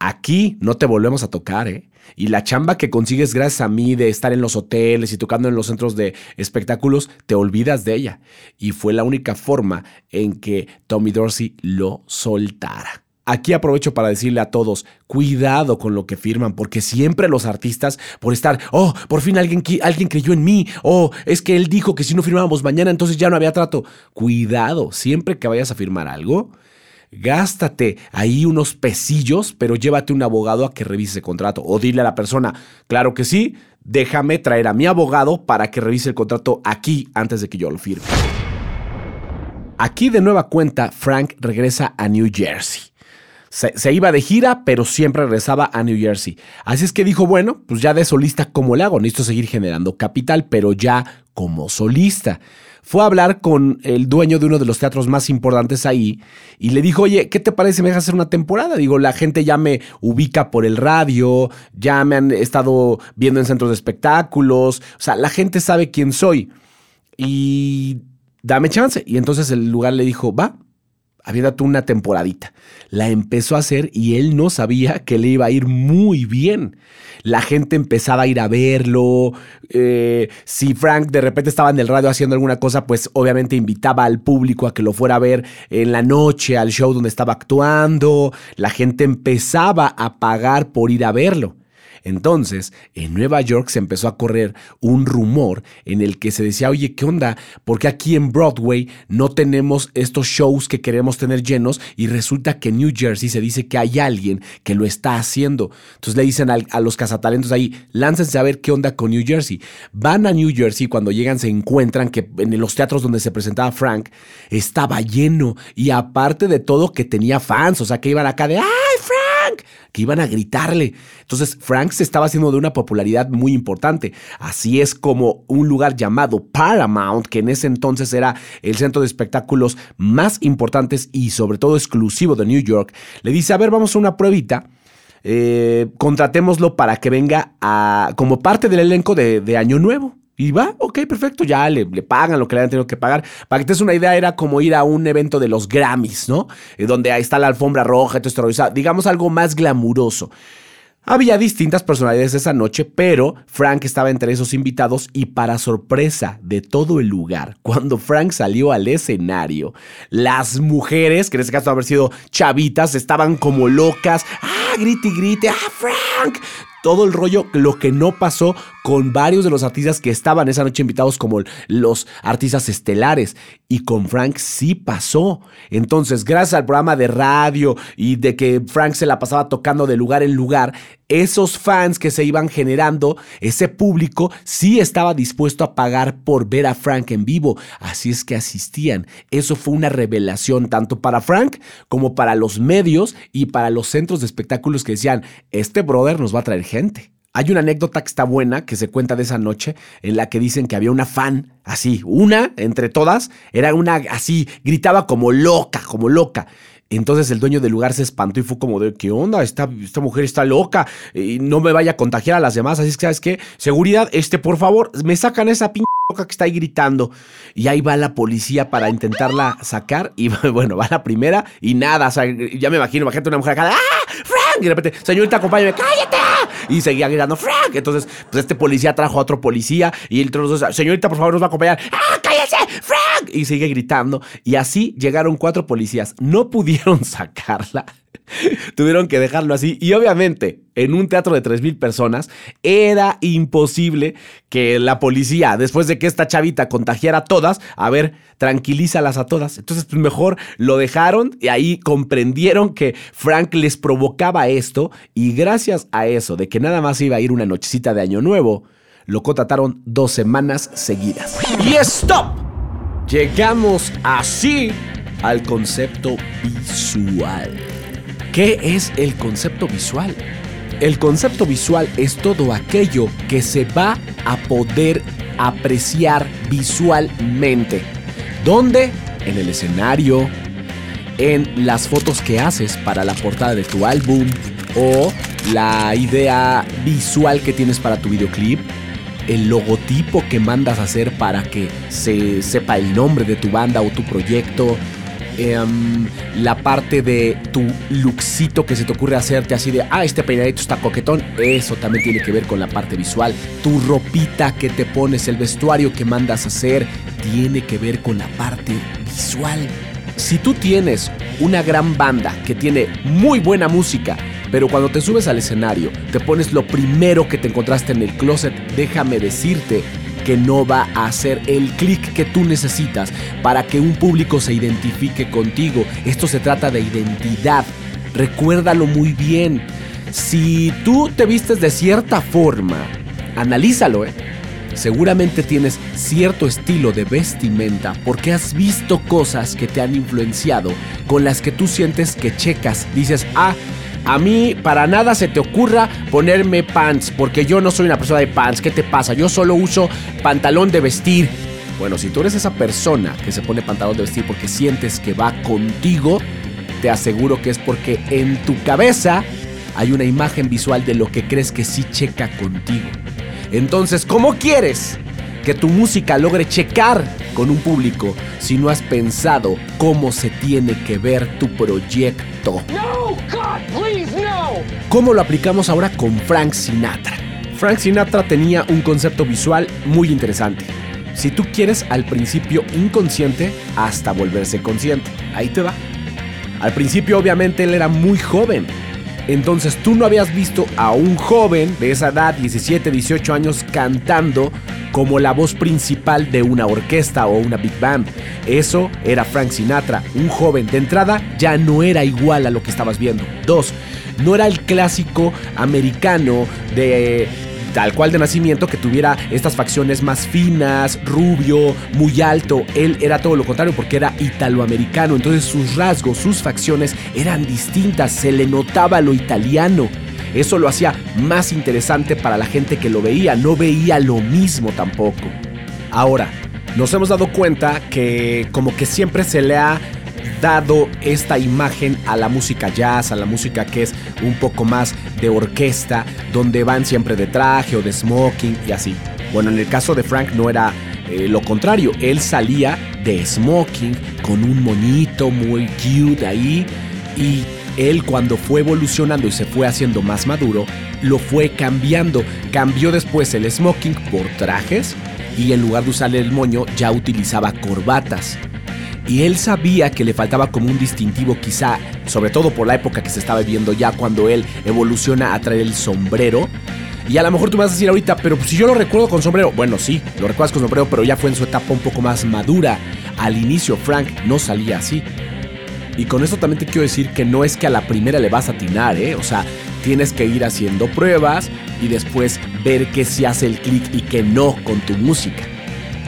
aquí no te volvemos a tocar, ¿eh? Y la chamba que consigues gracias a mí de estar en los hoteles y tocando en los centros de espectáculos, te olvidas de ella. Y fue la única forma en que Tommy Dorsey lo soltara. Aquí aprovecho para decirle a todos, cuidado con lo que firman, porque siempre los artistas, por estar, oh, por fin alguien, alguien creyó en mí, oh, es que él dijo que si no firmábamos mañana, entonces ya no había trato. Cuidado, siempre que vayas a firmar algo, Gástate ahí unos pesillos, pero llévate un abogado a que revise ese contrato. O dile a la persona, claro que sí, déjame traer a mi abogado para que revise el contrato aquí antes de que yo lo firme. Aquí de nueva cuenta, Frank regresa a New Jersey. Se, se, iba de gira, pero siempre regresaba a New Jersey. Así es que dijo, bueno, pues ya de solista, ¿cómo le hago? Necesito seguir generando capital, pero ya como solista fue a hablar con el dueño de uno de los teatros más importantes ahí y le dijo, oye, ¿qué te parece me dejas hacer una temporada? Digo, la gente ya me ubica por el radio, ya me han estado viendo en centros de espectáculos, o sea, la gente sabe quién soy y dame chance. Y entonces el lugar le dijo, va, tú una temporadita. La empezó a hacer y él no sabía que le iba a ir muy bien. La gente empezaba a ir a verlo. Eh, si Frank de repente estaba en el radio haciendo alguna cosa, pues obviamente invitaba al público a que lo fuera a ver en la noche al show donde estaba actuando. La gente empezaba a pagar por ir a verlo. Entonces, en Nueva York se empezó a correr un rumor en el que se decía, oye, ¿qué onda? ¿Por qué aquí en Broadway no tenemos estos shows que queremos tener llenos? Y resulta que en New Jersey se dice que hay alguien que lo está haciendo. Entonces le dicen a, los cazatalentos ahí, láncense a ver qué onda con New Jersey. Van a New Jersey, cuando llegan se encuentran que en los teatros donde se presentaba Frank estaba lleno. Y aparte de todo, que tenía fans, o sea, que iban acá de, ¡ay, Que iban a gritarle. Entonces, Frank se estaba haciendo de una popularidad muy importante. Así es como un lugar llamado Paramount, que en ese entonces era el centro de espectáculos más importantes y sobre todo exclusivo de New York, le dice, a ver, vamos a una pruebita. Eh, contratémoslo para que venga a, como parte del elenco de, Año Nuevo. Y va, ok, perfecto, ya le, pagan lo que le han tenido que pagar. Para que te des una idea, era como ir a un evento de los Grammys, ¿no? Eh, donde ahí está la alfombra roja, todo esto, digamos algo más glamuroso. Había distintas personalidades esa noche, pero Frank estaba entre esos invitados y para sorpresa de todo el lugar, cuando Frank salió al escenario, las mujeres, que en este caso haber sido chavitas, estaban como locas. ¡Ah, grite grite! ¡Ah, Frank! todo el rollo, lo que no pasó con varios de los artistas que estaban esa noche invitados como los artistas estelares. Y con Frank sí pasó. Entonces, gracias al programa de radio y de que Frank se la pasaba tocando de lugar en lugar, esos fans que se iban generando, ese público sí estaba dispuesto a pagar por ver a Frank en vivo. Así es que asistían. Eso fue una revelación tanto para Frank como para los medios y para los centros de espectáculos que decían, este brother nos va a traer gente. Hay una anécdota que está buena que se cuenta de esa noche en la que dicen que había una fan, así, una entre todas, era una así, gritaba como loca, como loca. Entonces el dueño del lugar se espantó y fue como de, ¿qué onda? Esta, esta mujer está loca y no me vaya a contagiar a las demás. Así es que, ¿sabes qué? Seguridad, este, por favor, me sacan esa pinche loca que está ahí gritando. Y ahí va la policía para intentarla sacar. Y bueno, va la primera y nada. O sea, ya me imagino, imagínate una mujer acá, ¡ah! Y de repente, señorita, acompáñame, ¡cállate! Y seguía gritando, ¡Frank! Entonces, pues este policía trajo a otro policía y el otro, señorita, por favor, nos va a acompañar. ¡Ah, cállese! ¡Frank! Y sigue gritando. Y así llegaron cuatro policías. No pudieron sacarla. Tuvieron que dejarlo así. Y obviamente, en un teatro de 3.000 personas, era imposible que la policía, después de que esta chavita contagiara a todas, a ver, tranquilízalas a todas. Entonces, pues mejor lo dejaron y ahí comprendieron que Frank les provocaba esto. Y gracias a eso, de que nada más iba a ir una nochecita de Año Nuevo, lo contrataron dos semanas seguidas. ¡Y stop! Llegamos así al concepto visual. ¿Qué es el concepto visual? El concepto visual es todo aquello que se va a poder apreciar visualmente. ¿Dónde? En el escenario, en las fotos que haces para la portada de tu álbum o la idea visual que tienes para tu videoclip, el logotipo que mandas a hacer para que se sepa el nombre de tu banda o tu proyecto, Em, la parte de tu luxito que se te ocurre hacerte así de, ah, este peinadito está coquetón, eso también tiene que ver con la parte visual. Tu ropita que te pones, el vestuario que mandas a hacer, tiene que ver con la parte visual. Si tú tienes una gran banda que tiene muy buena música, pero cuando te subes al escenario te pones lo primero que te encontraste en el closet, déjame decirte que no va a hacer el clic que tú necesitas para que un público se identifique contigo. Esto se trata de identidad. Recuérdalo muy bien. Si tú te vistes de cierta forma, analízalo, ¿eh? Seguramente tienes cierto estilo de vestimenta porque has visto cosas que te han influenciado, con las que tú sientes que checas. Dices, ah, a mí para nada se te ocurra ponerme pants, porque yo no soy una persona de pants. ¿Qué te pasa? Yo solo uso pantalón de vestir. Bueno, si tú eres esa persona que se pone pantalón de vestir porque sientes que va contigo, te aseguro que es porque en tu cabeza hay una imagen visual de lo que crees que sí checa contigo. Entonces, ¿cómo quieres que tu música logre checar con un público si no has pensado cómo se tiene que ver tu proyecto? ¿Cómo lo aplicamos ahora con Frank Sinatra? Frank Sinatra tenía un concepto visual muy interesante. Si tú quieres al principio inconsciente hasta volverse consciente. Ahí te va. Al principio obviamente él era muy joven. Entonces tú no habías visto a un joven de esa edad, 17, 18 años, cantando como la voz principal de una orquesta o una big band. Eso era Frank Sinatra, un joven. De entrada ya no era igual a lo que estabas viendo. Dos, no era el clásico americano de tal cual de nacimiento que tuviera estas facciones más finas, rubio, muy alto. Él era todo lo contrario porque era italoamericano, entonces sus rasgos, sus facciones eran distintas, se le notaba lo italiano. Eso lo hacía más interesante para la gente que lo veía, no veía lo mismo tampoco. Ahora, nos hemos dado cuenta que como que siempre se le ha dado esta imagen a la música jazz, a la música que es un poco más de orquesta, donde van siempre de traje o de smoking y así. Bueno, en el caso de Frank no era eh, lo contrario, él salía de smoking con un monito muy cute ahí y él cuando fue evolucionando y se fue haciendo más maduro, lo fue cambiando. Cambió después el smoking por trajes y en lugar de usar el moño ya utilizaba corbatas y él sabía que le faltaba como un distintivo quizá, sobre todo por la época que se estaba viviendo ya cuando él evoluciona a traer el sombrero. Y a lo mejor tú me vas a decir ahorita, pero si yo lo recuerdo con sombrero, bueno sí, lo recuerdas con sombrero, pero ya fue en su etapa un poco más madura. Al inicio Frank no salía así. Y con esto también te quiero decir que no es que a la primera le vas a atinar, ¿eh? O sea, tienes que ir haciendo pruebas y después ver que si hace el clic y que no con tu música.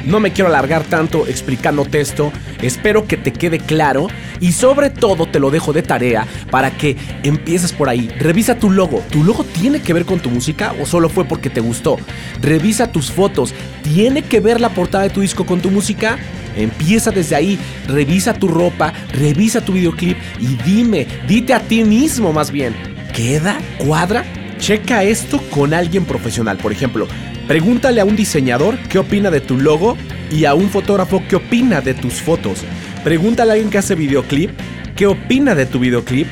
No me quiero alargar tanto explicándote esto, espero que te quede claro y sobre todo te lo dejo de tarea para que empieces por ahí. Revisa tu logo, ¿tu logo tiene que ver con tu música o solo fue porque te gustó? Revisa tus fotos, ¿tiene que ver la portada de tu disco con tu música? Empieza desde ahí, revisa tu ropa, revisa tu videoclip y dime, dite a ti mismo más bien, ¿queda? ¿Cuadra? Checa esto con alguien profesional, por ejemplo, Pregúntale a un diseñador qué opina de tu logo y a un fotógrafo qué opina de tus fotos. Pregúntale a alguien que hace videoclip qué opina de tu videoclip.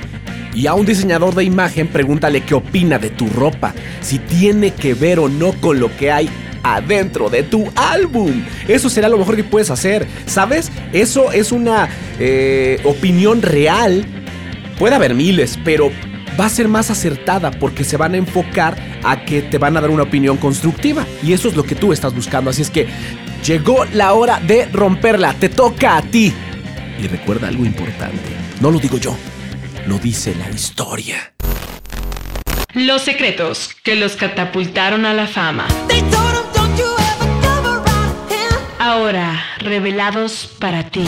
Y a un diseñador de imagen pregúntale qué opina de tu ropa, si tiene que ver o no con lo que hay adentro de tu álbum. Eso será lo mejor que puedes hacer. ¿Sabes? Eso es una eh, opinión real. Puede haber miles, pero va a ser más acertada porque se van a enfocar a que te van a dar una opinión constructiva. Y eso es lo que tú estás buscando. Así es que llegó la hora de romperla. Te toca a ti. Y recuerda algo importante. No lo digo yo. Lo dice la historia. Los secretos que los catapultaron a la fama. Ahora revelados para ti.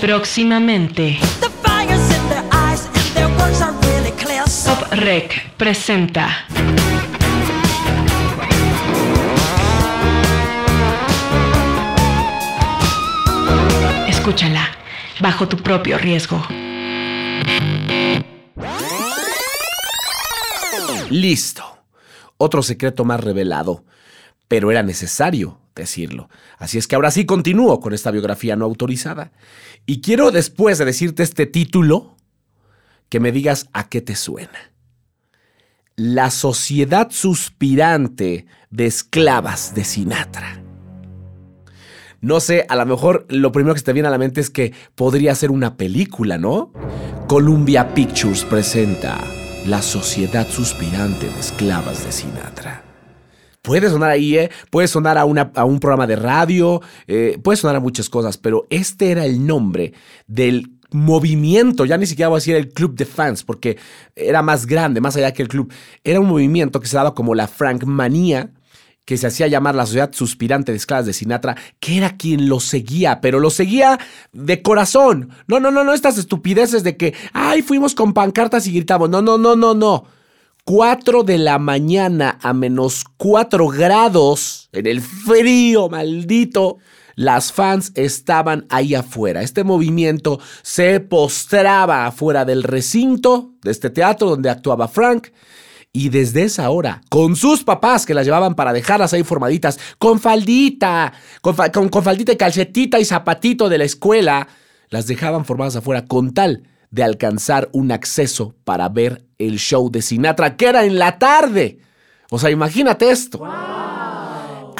Próximamente. Top Rec presenta. Escúchala bajo tu propio riesgo. Listo. Otro secreto más revelado. Pero era necesario decirlo. Así es que ahora sí continúo con esta biografía no autorizada. Y quiero después de decirte este título, que me digas a qué te suena. La sociedad suspirante de esclavas de Sinatra. No sé, a lo mejor lo primero que te viene a la mente es que podría ser una película, ¿no? Columbia Pictures presenta La sociedad suspirante de esclavas de Sinatra. Puede sonar ahí, ¿eh? puede sonar a, a un programa de radio, eh, puede sonar a muchas cosas, pero este era el nombre del movimiento, ya ni siquiera voy a decir el club de fans, porque era más grande, más allá que el club. Era un movimiento que se daba como la Frankmanía, que se hacía llamar la Sociedad Suspirante de Esclavas de Sinatra, que era quien lo seguía, pero lo seguía de corazón. No, no, no, no, estas estupideces de que, ay, fuimos con pancartas y gritamos. No, no, no, no, no. 4 de la mañana a menos 4 grados en el frío maldito las fans estaban ahí afuera. Este movimiento se postraba afuera del recinto de este teatro donde actuaba Frank. Y desde esa hora, con sus papás que las llevaban para dejarlas ahí formaditas, con faldita, con, faldita y calcetita y zapatito de la escuela, las dejaban formadas afuera con tal de alcanzar un acceso para ver el show de Sinatra, que era en la tarde. O sea, imagínate esto.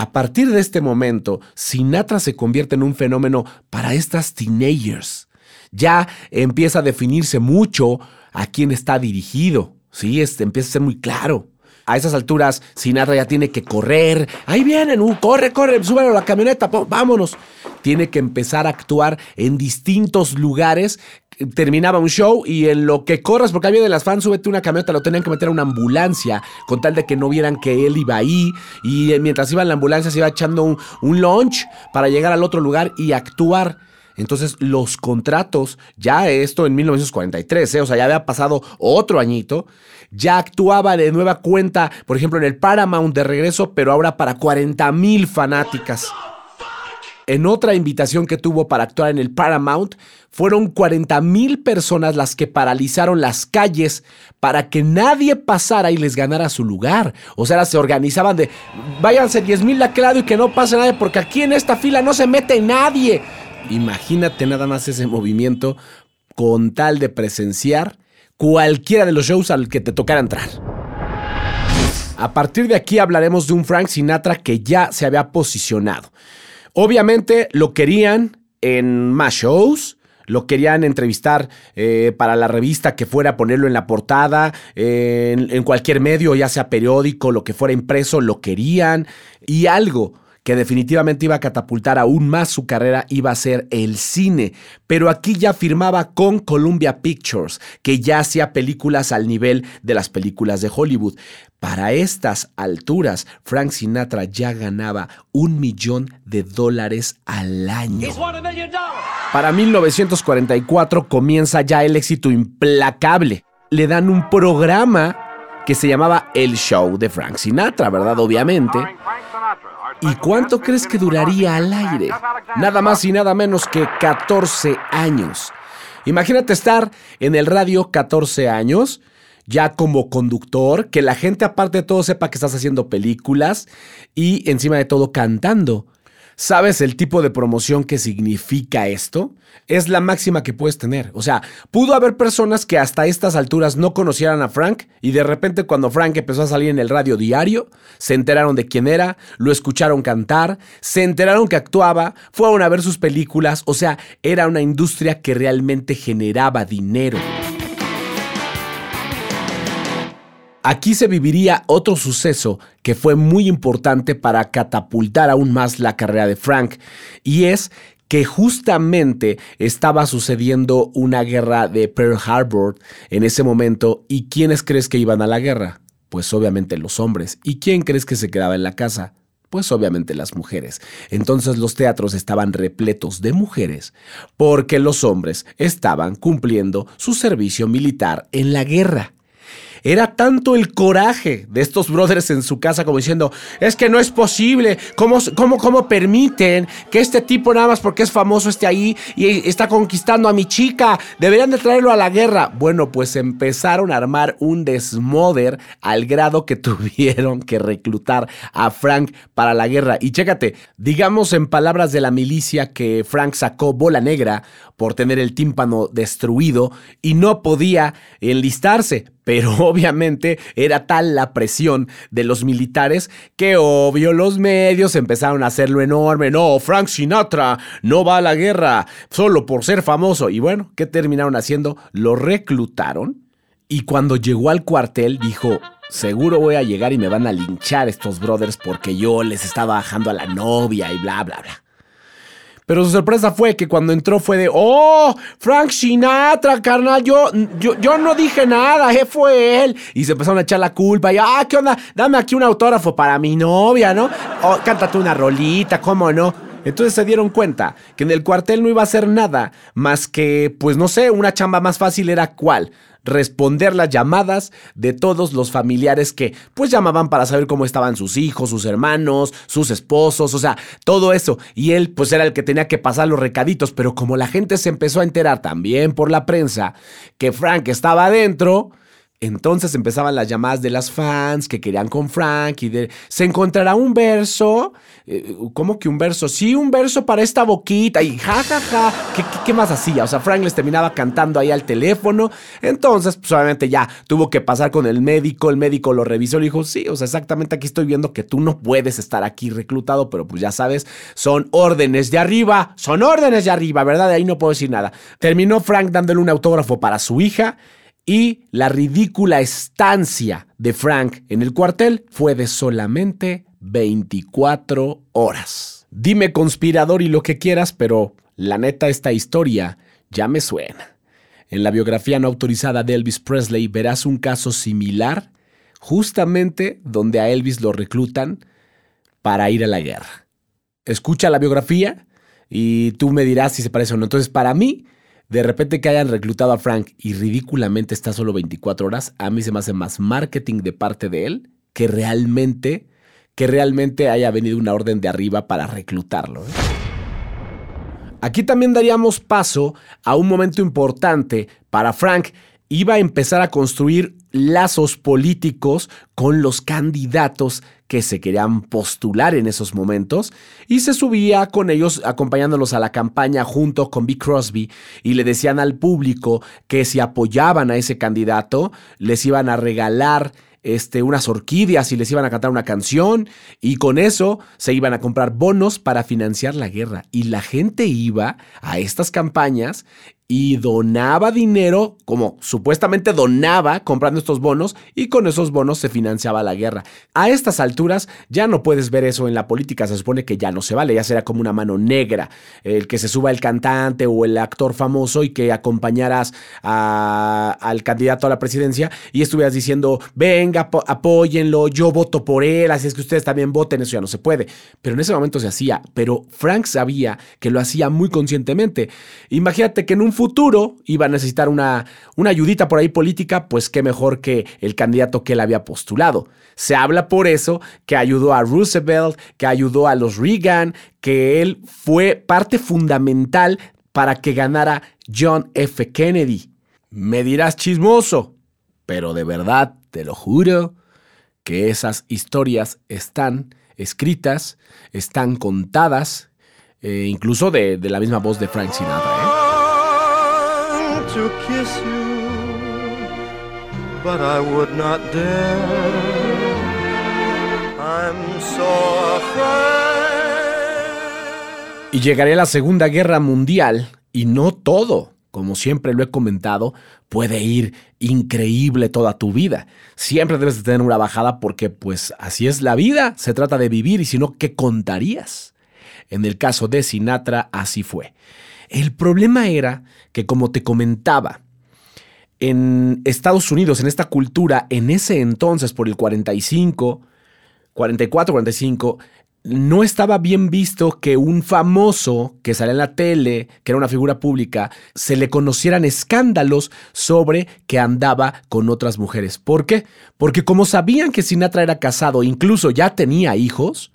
A partir de este momento, Sinatra se convierte en un fenómeno para estas teenagers. Ya empieza a definirse mucho a quién está dirigido. Sí, este, empieza a ser muy claro. A esas alturas, Sinatra ya tiene que correr. Ahí vienen, uh, corre, corre, súbalo a la camioneta, vámonos. Tiene que empezar a actuar en distintos lugares terminaba un show y en lo que corras, porque había de las fans, súbete una camioneta, lo tenían que meter a una ambulancia con tal de que no vieran que él iba ahí. Y eh, mientras iba en la ambulancia se iba echando un, un launch para llegar al otro lugar y actuar. Entonces los contratos, ya esto en 1943, ¿eh? o sea, ya había pasado otro añito, ya actuaba de nueva cuenta, por ejemplo, en el Paramount de regreso, pero ahora para 40 mil fanáticas. En otra invitación que tuvo para actuar en el Paramount, fueron 40 mil personas las que paralizaron las calles para que nadie pasara y les ganara su lugar. O sea, se organizaban de, váyanse 10 mil lado y que no pase nadie, porque aquí en esta fila no se mete nadie. Imagínate nada más ese movimiento con tal de presenciar cualquiera de los shows al que te tocara entrar. A partir de aquí hablaremos de un Frank Sinatra que ya se había posicionado. Obviamente lo querían en más shows, lo querían entrevistar eh, para la revista que fuera ponerlo en la portada, en cualquier medio, ya sea periódico, lo que fuera impreso, lo querían. Y algo que definitivamente iba a catapultar aún más su carrera iba a ser el cine, pero aquí ya firmaba con Columbia Pictures, que ya hacía películas al nivel de las películas de Hollywood. Para estas alturas, Frank Sinatra ya ganaba un millón de dólares al año. Para 1944 comienza ya el éxito implacable. Le dan un programa que se llamaba El Show de Frank Sinatra, ¿verdad? Obviamente. ¿Y cuánto crees que duraría al aire? Nada más y nada menos que 14 años. Imagínate estar en el radio 14 años, ya como conductor, que la gente aparte de todo sepa que estás haciendo películas y encima de todo cantando. ¿Sabes el tipo de promoción que significa esto? Es la máxima que puedes tener. O sea, pudo haber personas que hasta estas alturas no conocieran a Frank y de repente cuando Frank empezó a salir en el radio diario, se enteraron de quién era, lo escucharon cantar, se enteraron que actuaba, fueron a ver sus películas, o sea, era una industria que realmente generaba dinero. Aquí se viviría otro suceso que fue muy importante para catapultar aún más la carrera de Frank, y es que justamente estaba sucediendo una guerra de Pearl Harbor en ese momento, ¿y quiénes crees que iban a la guerra? Pues obviamente los hombres. ¿Y quién crees que se quedaba en la casa? Pues obviamente las mujeres. Entonces los teatros estaban repletos de mujeres porque los hombres estaban cumpliendo su servicio militar en la guerra. Era tanto el coraje de estos brothers en su casa como diciendo, es que no es posible, ¿cómo, cómo, cómo permiten que este tipo nada más porque es famoso esté ahí y está conquistando a mi chica? Deberían de traerlo a la guerra. Bueno, pues empezaron a armar un desmoder al grado que tuvieron que reclutar a Frank para la guerra. Y chécate, digamos en palabras de la milicia que Frank sacó bola negra por tener el tímpano destruido y no podía enlistarse pero obviamente era tal la presión de los militares que obvio los medios empezaron a hacerlo enorme. No, Frank Sinatra no va a la guerra solo por ser famoso. Y bueno, ¿qué terminaron haciendo? Lo reclutaron y cuando llegó al cuartel dijo, seguro voy a llegar y me van a linchar estos brothers porque yo les estaba bajando a la novia y bla, bla, bla. Pero su sorpresa fue que cuando entró fue de, oh, Frank Sinatra, carnal, yo, yo, no dije nada, eh, fue él. Y se empezaron a echar la culpa y, ah, ¿qué onda? Dame aquí un autógrafo para mi novia, ¿no? Oh, cántate una rolita, ¿cómo no? Entonces se dieron cuenta que en el cuartel no iba a hacer nada más que, pues no sé, una chamba más fácil era cuál responder las llamadas de todos los familiares que pues llamaban para saber cómo estaban sus hijos, sus hermanos, sus esposos, o sea, todo eso. Y él pues era el que tenía que pasar los recaditos, pero como la gente se empezó a enterar también por la prensa que Frank estaba adentro, entonces empezaban las llamadas de las fans que querían con Frank y de, se encontrará un verso, eh, ¿cómo que un verso? Sí, un verso para esta boquita y jajaja, ja, ja. ¿Qué, más hacía? O sea, Frank les terminaba cantando ahí al teléfono, entonces pues obviamente ya tuvo que pasar con el médico, el médico lo revisó y dijo, sí, o sea, exactamente aquí estoy viendo que tú no puedes estar aquí reclutado, pero pues ya sabes, son órdenes de arriba, son órdenes de arriba, ¿verdad? De ahí no puedo decir nada. Terminó Frank dándole un autógrafo para su hija y la ridícula estancia de Frank en el cuartel fue de solamente 24 horas. Dime conspirador y lo que quieras, pero la neta esta historia ya me suena. En la biografía no autorizada de Elvis Presley verás un caso similar, justamente donde a Elvis lo reclutan para ir a la guerra. Escucha la biografía y tú me dirás si se parece o no. Entonces, para mí, de repente que hayan reclutado a Frank y ridículamente está solo 24 horas, a mí se me hace más marketing de parte de él que realmente, que realmente haya venido una orden de arriba para reclutarlo. ¿eh? Aquí también daríamos paso a un momento importante para Frank. Iba a empezar a construir lazos políticos con los candidatos que se querían postular en esos momentos y se subía con ellos acompañándolos a la campaña junto con B. Crosby y le decían al público que si apoyaban a ese candidato les iban a regalar este, unas orquídeas y les iban a cantar una canción y con eso se iban a comprar bonos para financiar la guerra y la gente iba a estas campañas y donaba dinero, como supuestamente donaba comprando estos bonos y con esos bonos se financiaba la guerra. A estas alturas ya no puedes ver eso en la política, se supone que ya no se vale, ya será como una mano negra, el que se suba el cantante o el actor famoso y que acompañaras al candidato a la presidencia y estuvieras diciendo, venga, apóyenlo, yo voto por él, así es que ustedes también voten, eso ya no se puede. Pero en ese momento se hacía, pero Frank sabía que lo hacía muy conscientemente. Imagínate que en un futuro iba a necesitar una, una ayudita por ahí política, pues qué mejor que el candidato que él había postulado. Se habla por eso que ayudó a Roosevelt, que ayudó a los Reagan, que él fue parte fundamental para que ganara John F. Kennedy. Me dirás chismoso, pero de verdad, te lo juro, que esas historias están escritas, están contadas, eh, incluso de, de, la misma voz de Frank Sinatra. Kiss you, but I would not dare. I'm so. Y llegaría la Segunda Guerra Mundial y no todo, como siempre lo he comentado, puede ir increíble toda tu vida. Siempre debes de tener una bajada porque pues así es la vida, se trata de vivir y si no, ¿qué contarías? En el caso de Sinatra, así fue. El problema era que, como te comentaba, en Estados Unidos, en esta cultura, en ese entonces, por el 45, 44, 45, no estaba bien visto que un famoso que salía en la tele, que era una figura pública, se le conocieran escándalos sobre que andaba con otras mujeres. ¿Por qué? Porque como sabían que Sinatra era casado, incluso ya tenía hijos,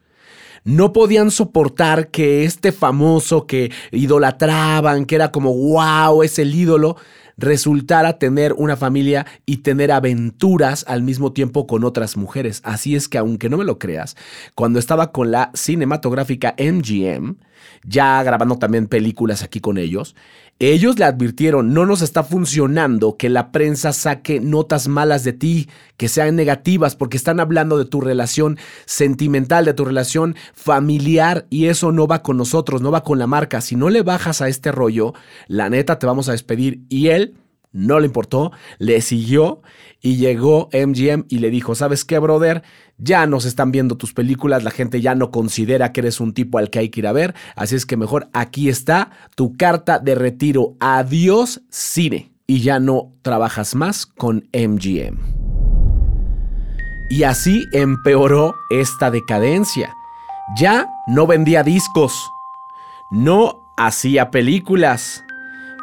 no podían soportar que este famoso que idolatraban, que era como, wow, es el ídolo, resultara tener una familia y tener aventuras al mismo tiempo con otras mujeres. Así es que, aunque no me lo creas, cuando estaba con la cinematográfica MGM, ya grabando también películas aquí con ellos, ellos le advirtieron, no nos está funcionando que la prensa saque notas malas de ti, que sean negativas, porque están hablando de tu relación sentimental, de tu relación familiar, y eso no va con nosotros, no va con la marca. Si no le bajas a este rollo, la neta te vamos a despedir. Y él no le importó, le siguió y llegó MGM y le dijo, ¿sabes qué, brother? Ya nos están viendo tus películas, la gente ya no considera que eres un tipo al que hay que ir a ver, así es que mejor aquí está tu carta de retiro. Adiós, cine. Y ya no trabajas más con MGM. Y así empeoró esta decadencia. Ya no vendía discos, no hacía películas,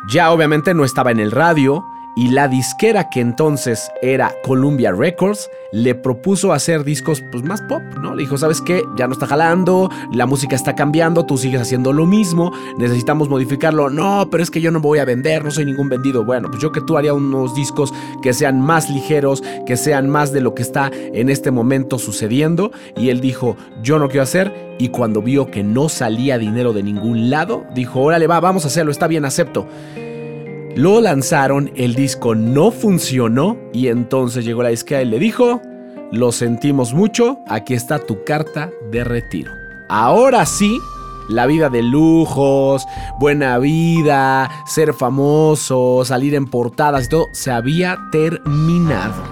ya obviamente no estaba en el radio, y la disquera que entonces era Columbia Records le propuso hacer discos pues, más pop, ¿no? Le dijo, ¿sabes qué? Ya no está jalando, la música está cambiando, tú sigues haciendo lo mismo, necesitamos modificarlo. No, pero es que yo no voy a vender, no soy ningún vendido. Bueno, pues yo que tú haría unos discos que sean más ligeros, que sean más de lo que está en este momento sucediendo. Y él dijo, yo no quiero hacer. Y cuando vio que no salía dinero de ningún lado, dijo, órale, va, vamos a hacerlo, está bien, acepto. Lo lanzaron, el disco no funcionó y entonces llegó la disquera y le dijo, lo sentimos mucho, aquí está tu carta de retiro. Ahora sí, la vida de lujos, buena vida, ser famoso, salir en portadas todo, se había terminado.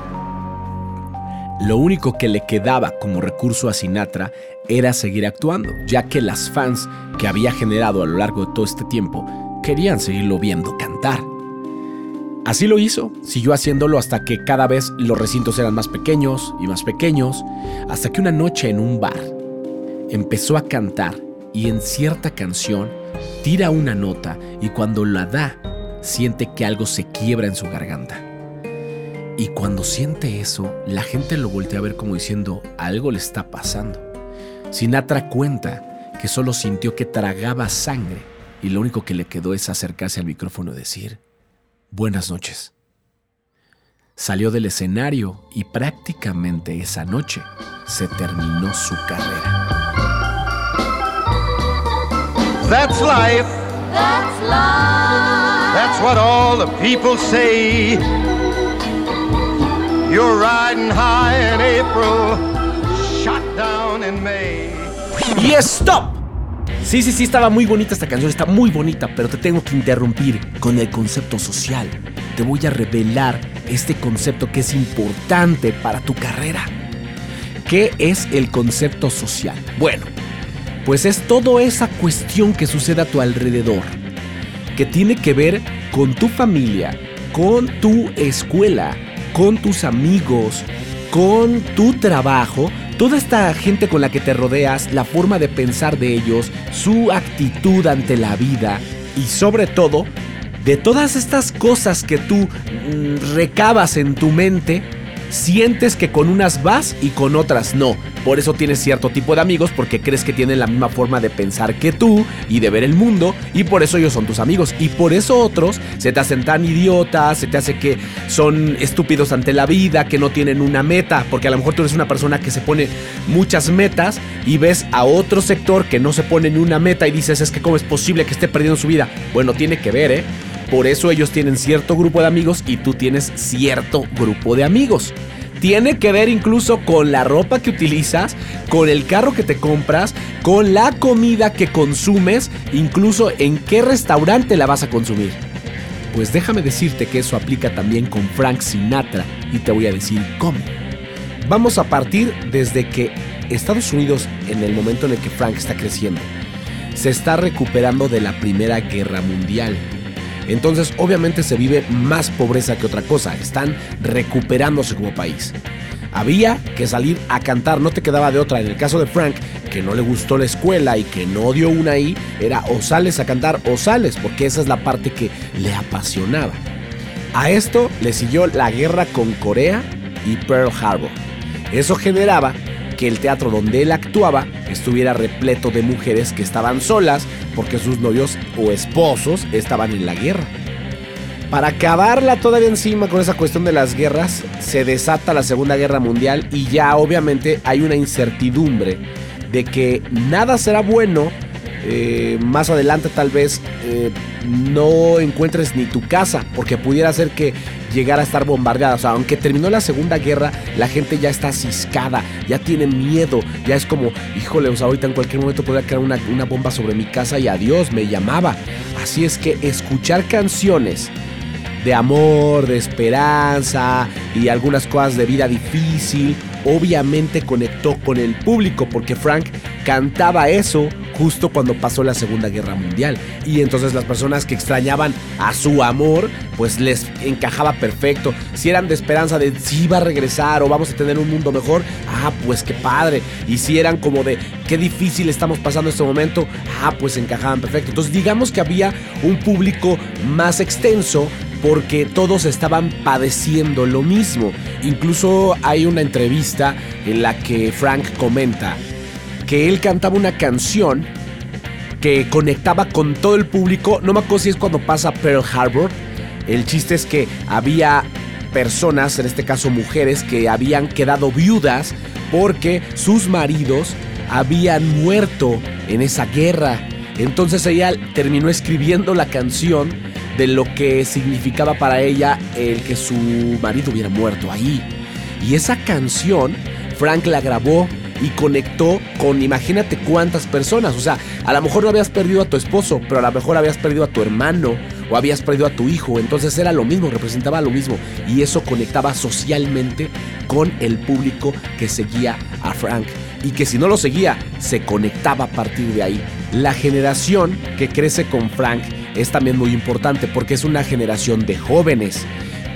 Lo único que le quedaba como recurso a Sinatra era seguir actuando, ya que las fans que había generado a lo largo de todo este tiempo querían seguirlo viendo cantar. Así lo hizo, siguió haciéndolo hasta que cada vez los recintos eran más pequeños y más pequeños, hasta que una noche en un bar empezó a cantar y en cierta canción tira una nota y cuando la da siente que algo se quiebra en su garganta. Y cuando siente eso, la gente lo voltea a ver como diciendo, algo le está pasando. Sinatra cuenta que solo sintió que tragaba sangre y lo único que le quedó es acercarse al micrófono y decir, buenas noches. Salió del escenario y prácticamente esa noche se terminó su carrera. That's life. That's life. That's what all the people say. You're riding high in April, shot down in May. Y stop. Sí, sí, sí, estaba muy bonita esta canción, está muy bonita, pero te tengo que interrumpir con el concepto social. Te voy a revelar este concepto que es importante para tu carrera. ¿Qué es el concepto social? Bueno, pues es toda esa cuestión que sucede a tu alrededor, que tiene que ver con tu familia, con tu escuela, con tus amigos, con tu trabajo, toda esta gente con la que te rodeas, la forma de pensar de ellos, su actitud ante la vida y sobre todo, de todas estas cosas que tú mm, recabas en tu mente, sientes que con unas vas y con otras no. Por eso tienes cierto tipo de amigos porque crees que tienen la misma forma de pensar que tú y de ver el mundo y por eso ellos son tus amigos. Y por eso otros se te hacen tan idiotas, se te hace que son estúpidos ante la vida, que no tienen una meta, porque a lo mejor tú eres una persona que se pone muchas metas y ves a otro sector que no se pone ni una meta y dices es que cómo es posible que esté perdiendo su vida. Bueno, tiene que ver, ¿eh? Por eso ellos tienen cierto grupo de amigos y tú tienes cierto grupo de amigos. Tiene que ver incluso con la ropa que utilizas, con el carro que te compras, con la comida que consumes, incluso en qué restaurante la vas a consumir. Pues déjame decirte que eso aplica también con Frank Sinatra y te voy a decir cómo. Vamos a partir desde que Estados Unidos, en el momento en el que Frank está creciendo, se está recuperando de la Primera Guerra Mundial. Entonces obviamente se vive más pobreza que otra cosa, están recuperándose como país. Había que salir a cantar, no te quedaba de otra. En el caso de Frank, que no le gustó la escuela y que no dio una ahí, era o sales a cantar o sales, porque esa es la parte que le apasionaba. A esto le siguió la guerra con Corea y Pearl Harbor. Eso generaba que el teatro donde él actuaba estuviera repleto de mujeres que estaban solas porque sus novios o esposos estaban en la guerra. Para acabarla todavía encima con esa cuestión de las guerras, se desata la Segunda Guerra Mundial y ya obviamente hay una incertidumbre de que nada será bueno. Eh, más adelante tal vez eh, no encuentres ni tu casa porque pudiera ser que llegara a estar bombardeada. O sea, aunque terminó la Segunda Guerra, la gente ya está ciscada, ya tiene miedo, ya es como, híjole, o sea, ahorita en cualquier momento podría caer una, una bomba sobre mi casa y adiós, me llamaba. Así es que escuchar canciones de amor, de esperanza y algunas cosas de vida difícil, obviamente conectó con el público porque Frank cantaba eso justo cuando pasó la Segunda Guerra Mundial. Y entonces las personas que extrañaban a su amor, pues les encajaba perfecto. Si eran de esperanza de si va a regresar o vamos a tener un mundo mejor, ah, pues qué padre. Y si eran como de qué difícil estamos pasando este momento, ah, pues encajaban perfecto. Entonces digamos que había un público más extenso porque todos estaban padeciendo lo mismo. Incluso hay una entrevista en la que Frank comenta que él cantaba una canción que conectaba con todo el público. No me acuerdo si es cuando pasa Pearl Harbor. El chiste es que había personas, en este caso mujeres, que habían quedado viudas porque sus maridos habían muerto en esa guerra. Entonces ella terminó escribiendo la canción de lo que significaba para ella el que su marido hubiera muerto ahí. Y esa canción, Frank la grabó y conectó con imagínate cuántas personas. O sea, a lo mejor no habías perdido a tu esposo, pero a lo mejor habías perdido a tu hermano o habías perdido a tu hijo. Entonces era lo mismo, representaba lo mismo. Y eso conectaba socialmente con el público que seguía a Frank. Y que si no lo seguía, se conectaba a partir de ahí. La generación que crece con Frank es también muy importante porque es una generación de jóvenes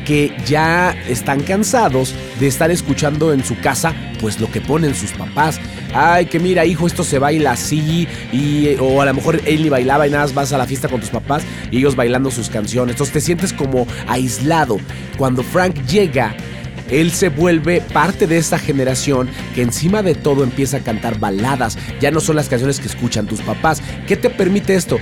que ya están cansados de estar escuchando en su casa pues lo que ponen sus papás. Ay, que mira, hijo, esto se baila así y o a lo mejor él ni bailaba y nada más vas a la fiesta con tus papás y ellos bailando sus canciones. Entonces te sientes como aislado. Cuando Frank llega él se vuelve parte de esta generación que encima de todo empieza a cantar baladas. Ya no son las canciones que escuchan tus papás. ¿Qué te permite esto?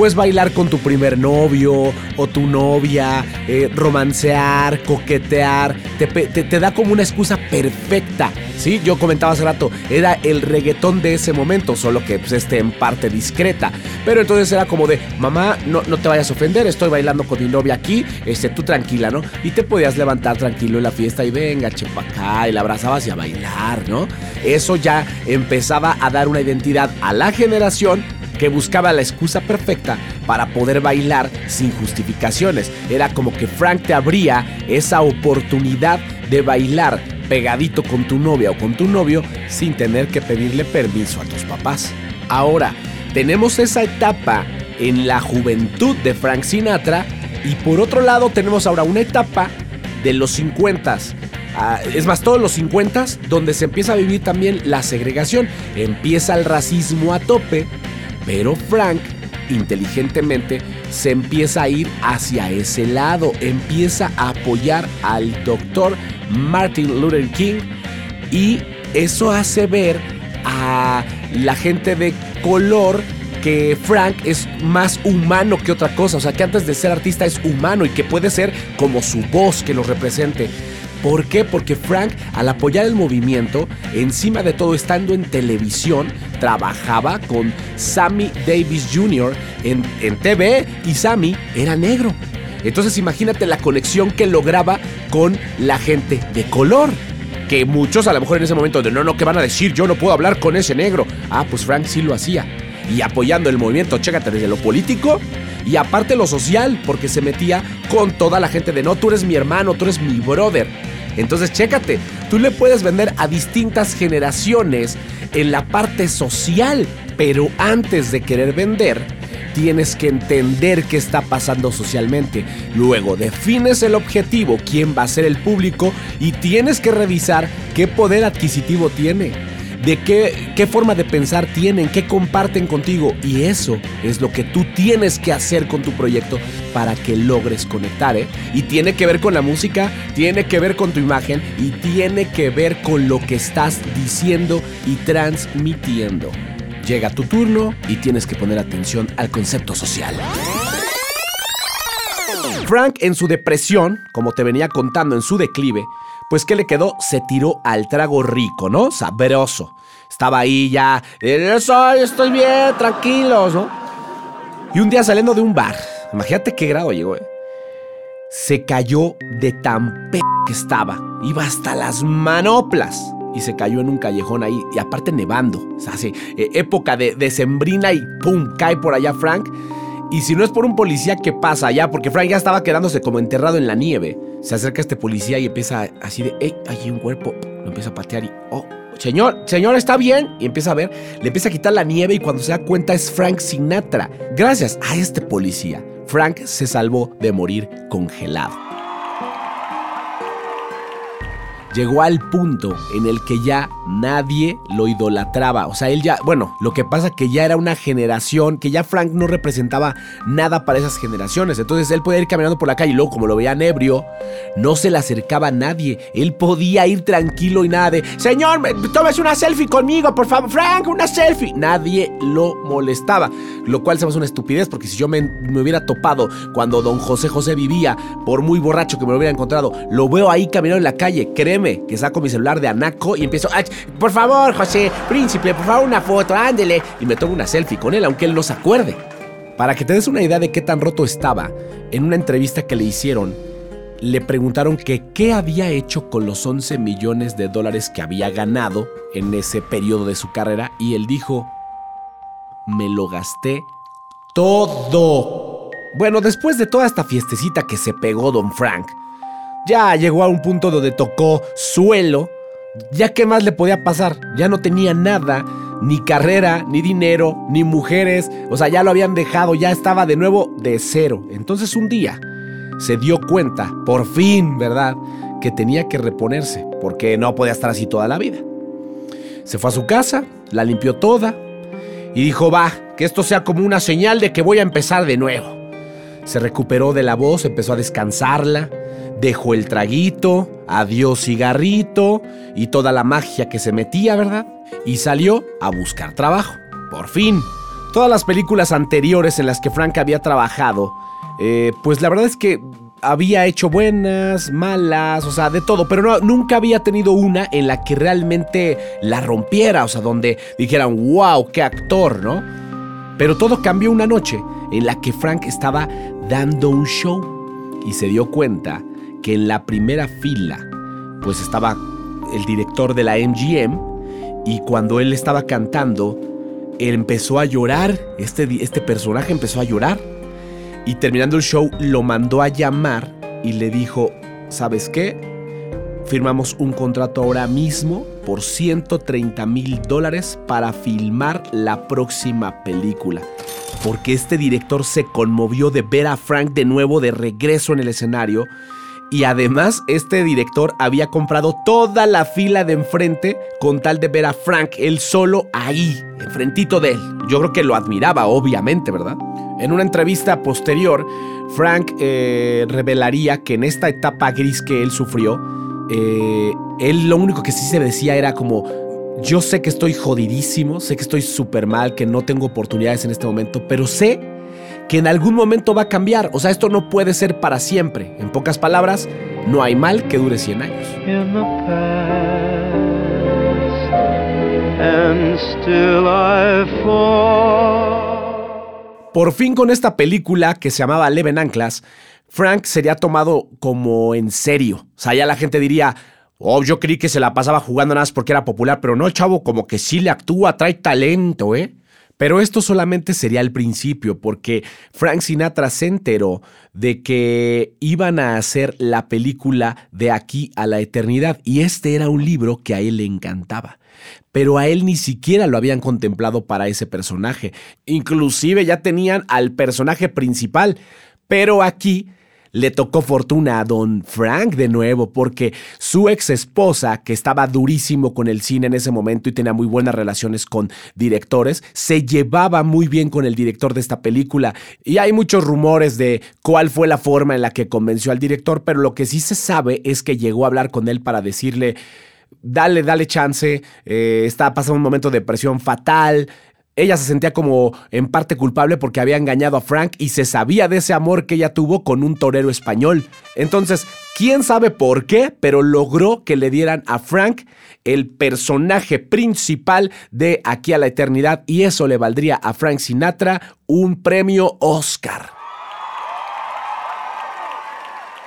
Pues bailar con tu primer novio o tu novia, eh, romancear, coquetear, te, da como una excusa perfecta. ¿sí? Yo comentaba hace rato, era el reggaetón de ese momento, solo que pues, esté en parte discreta. Pero entonces era como de, mamá, no, no te vayas a ofender, estoy bailando con mi novia aquí, este, tú tranquila, ¿no? Y te podías levantar tranquilo en la fiesta y venga, chepa acá, y la abrazabas y a bailar, ¿no? Eso ya empezaba a dar una identidad a la generación que buscaba la excusa perfecta para poder bailar sin justificaciones. Era como que Frank te abría esa oportunidad de bailar pegadito con tu novia o con tu novio sin tener que pedirle permiso a tus papás. Ahora, tenemos esa etapa en la juventud de Frank Sinatra y por otro lado tenemos ahora una etapa de los 50 ah, es más, todos los 50 donde se empieza a vivir también la segregación. Empieza el racismo a tope, pero Frank inteligentemente se empieza a ir hacia ese lado, empieza a apoyar al doctor Martin Luther King y eso hace ver a la gente de color que Frank es más humano que otra cosa, o sea que antes de ser artista es humano y que puede ser como su voz que lo represente. ¿Por qué? Porque Frank, al apoyar el movimiento, encima de todo estando en televisión, trabajaba con Sammy Davis Jr. en, en TV y Sammy era negro. Entonces imagínate la conexión que lograba con la gente de color. Que muchos a lo mejor en ese momento de no, no, ¿qué van a decir? Yo no puedo hablar con ese negro. Ah, pues Frank sí lo hacía. Y apoyando el movimiento, chécate, desde lo político y aparte lo social, porque se metía con toda la gente de no, tú eres mi hermano, tú eres mi brother. Entonces, chécate, tú le puedes vender a distintas generaciones en la parte social, pero antes de querer vender, tienes que entender qué está pasando socialmente. Luego defines el objetivo, quién va a ser el público y tienes que revisar qué poder adquisitivo tiene de qué, qué forma de pensar tienen, qué comparten contigo. Y eso es lo que tú tienes que hacer con tu proyecto para que logres conectar. ¿eh? Y tiene que ver con la música, tiene que ver con tu imagen y tiene que ver con lo que estás diciendo y transmitiendo. Llega tu turno y tienes que poner atención al concepto social. Frank en su depresión, como te venía contando en su declive, pues ¿qué le quedó? Se tiró al trago rico, ¿no? Sabroso. Estaba ahí ya, soy, estoy bien, tranquilos, ¿no? Y un día saliendo de un bar, imagínate qué grado llegó, ¿eh? Se cayó de tan p que estaba. Iba hasta las manoplas. Y se cayó en un callejón ahí, y aparte nevando. O sea, eh, época de, de sembrina y ¡pum! cae por allá Frank. Y si no es por un policía que pasa allá, porque Frank ya estaba quedándose como enterrado en la nieve, se acerca este policía y empieza así de, hey, hay un cuerpo, lo empieza a patear y, oh, señor, señor, ¿está bien? Y empieza a ver, le empieza a quitar la nieve y cuando se da cuenta es Frank Sinatra. Gracias a este policía, Frank se salvó de morir congelado llegó al punto en el que ya nadie lo idolatraba. O sea, él ya, bueno, lo que pasa que ya era una generación, que ya Frank no representaba nada para esas generaciones. Entonces él podía ir caminando por la calle y luego, como lo veían ebrio, no se le acercaba a nadie. Él podía ir tranquilo y nada de, señor, tomes una selfie conmigo, por favor, Frank, una selfie. Nadie lo molestaba. Lo cual se me hace una estupidez, porque si yo me, me hubiera topado cuando don José José vivía, por muy borracho que me lo hubiera encontrado, lo veo ahí caminando en la calle, que saco mi celular de Anaco y empiezo, por favor, José, príncipe, por favor, una foto, ándele. Y me tomo una selfie con él, aunque él no se acuerde. Para que te des una idea de qué tan roto estaba, en una entrevista que le hicieron, le preguntaron qué había hecho con los 11 millones de dólares que había ganado en ese periodo de su carrera y él dijo, me lo gasté todo. Bueno, después de toda esta fiestecita que se pegó Don Frank, ya llegó a un punto donde tocó suelo. Ya qué más le podía pasar. Ya no tenía nada, ni carrera, ni dinero, ni mujeres. O sea, ya lo habían dejado, ya estaba de nuevo de cero. Entonces un día se dio cuenta, por fin, ¿verdad? Que tenía que reponerse, porque no podía estar así toda la vida. Se fue a su casa, la limpió toda y dijo, va, que esto sea como una señal de que voy a empezar de nuevo. Se recuperó de la voz, empezó a descansarla, dejó el traguito, adiós cigarrito y toda la magia que se metía, ¿verdad? Y salió a buscar trabajo. Por fin. Todas las películas anteriores en las que Frank había trabajado, eh, pues la verdad es que había hecho buenas, malas, o sea, de todo, pero no, nunca había tenido una en la que realmente la rompiera, o sea, donde dijeran, wow, qué actor, ¿no? Pero todo cambió una noche en la que Frank estaba dando un show y se dio cuenta que en la primera fila pues estaba el director de la MGM y cuando él estaba cantando empezó a llorar, este, este personaje empezó a llorar y terminando el show lo mandó a llamar y le dijo, ¿sabes qué? Firmamos un contrato ahora mismo por 130 mil dólares para filmar la próxima película. Porque este director se conmovió de ver a Frank de nuevo de regreso en el escenario y además, este director había comprado toda la fila de enfrente con tal de ver a Frank él solo ahí, enfrentito de él. Yo creo que lo admiraba, obviamente, ¿verdad? En una entrevista posterior, Frank eh, revelaría que en esta etapa gris que él sufrió, eh, él lo único que sí se decía era como, yo sé que estoy jodidísimo, sé que estoy súper mal, que no tengo oportunidades en este momento, pero sé que en algún momento va a cambiar. O sea, esto no puede ser para siempre. En pocas palabras, no hay mal que dure 100 años. Por fin con esta película que se llamaba Leven Anclas, Frank sería tomado como en serio. O sea, ya la gente diría, oh, yo creí que se la pasaba jugando nada más porque era popular, pero no, el chavo como que sí le actúa, trae talento, ¿eh? Pero esto solamente sería el principio, porque Frank Sinatra se enteró de que iban a hacer la película de aquí a la eternidad, y este era un libro que a él le encantaba. Pero a él ni siquiera lo habían contemplado para ese personaje. Inclusive ya tenían al personaje principal. Pero aquí le tocó fortuna a don Frank de nuevo, porque su ex esposa, que estaba durísimo con el cine en ese momento y tenía muy buenas relaciones con directores, se llevaba muy bien con el director de esta película. Y hay muchos rumores de cuál fue la forma en la que convenció al director, pero lo que sí se sabe es que llegó a hablar con él para decirle dale, dale chance, eh, está pasando un momento de presión fatal, ella se sentía como en parte culpable porque había engañado a Frank y se sabía de ese amor que ella tuvo con un torero español. Entonces, quién sabe por qué, pero logró que le dieran a Frank el personaje principal de Aquí a la Eternidad y eso le valdría a Frank Sinatra un premio Oscar.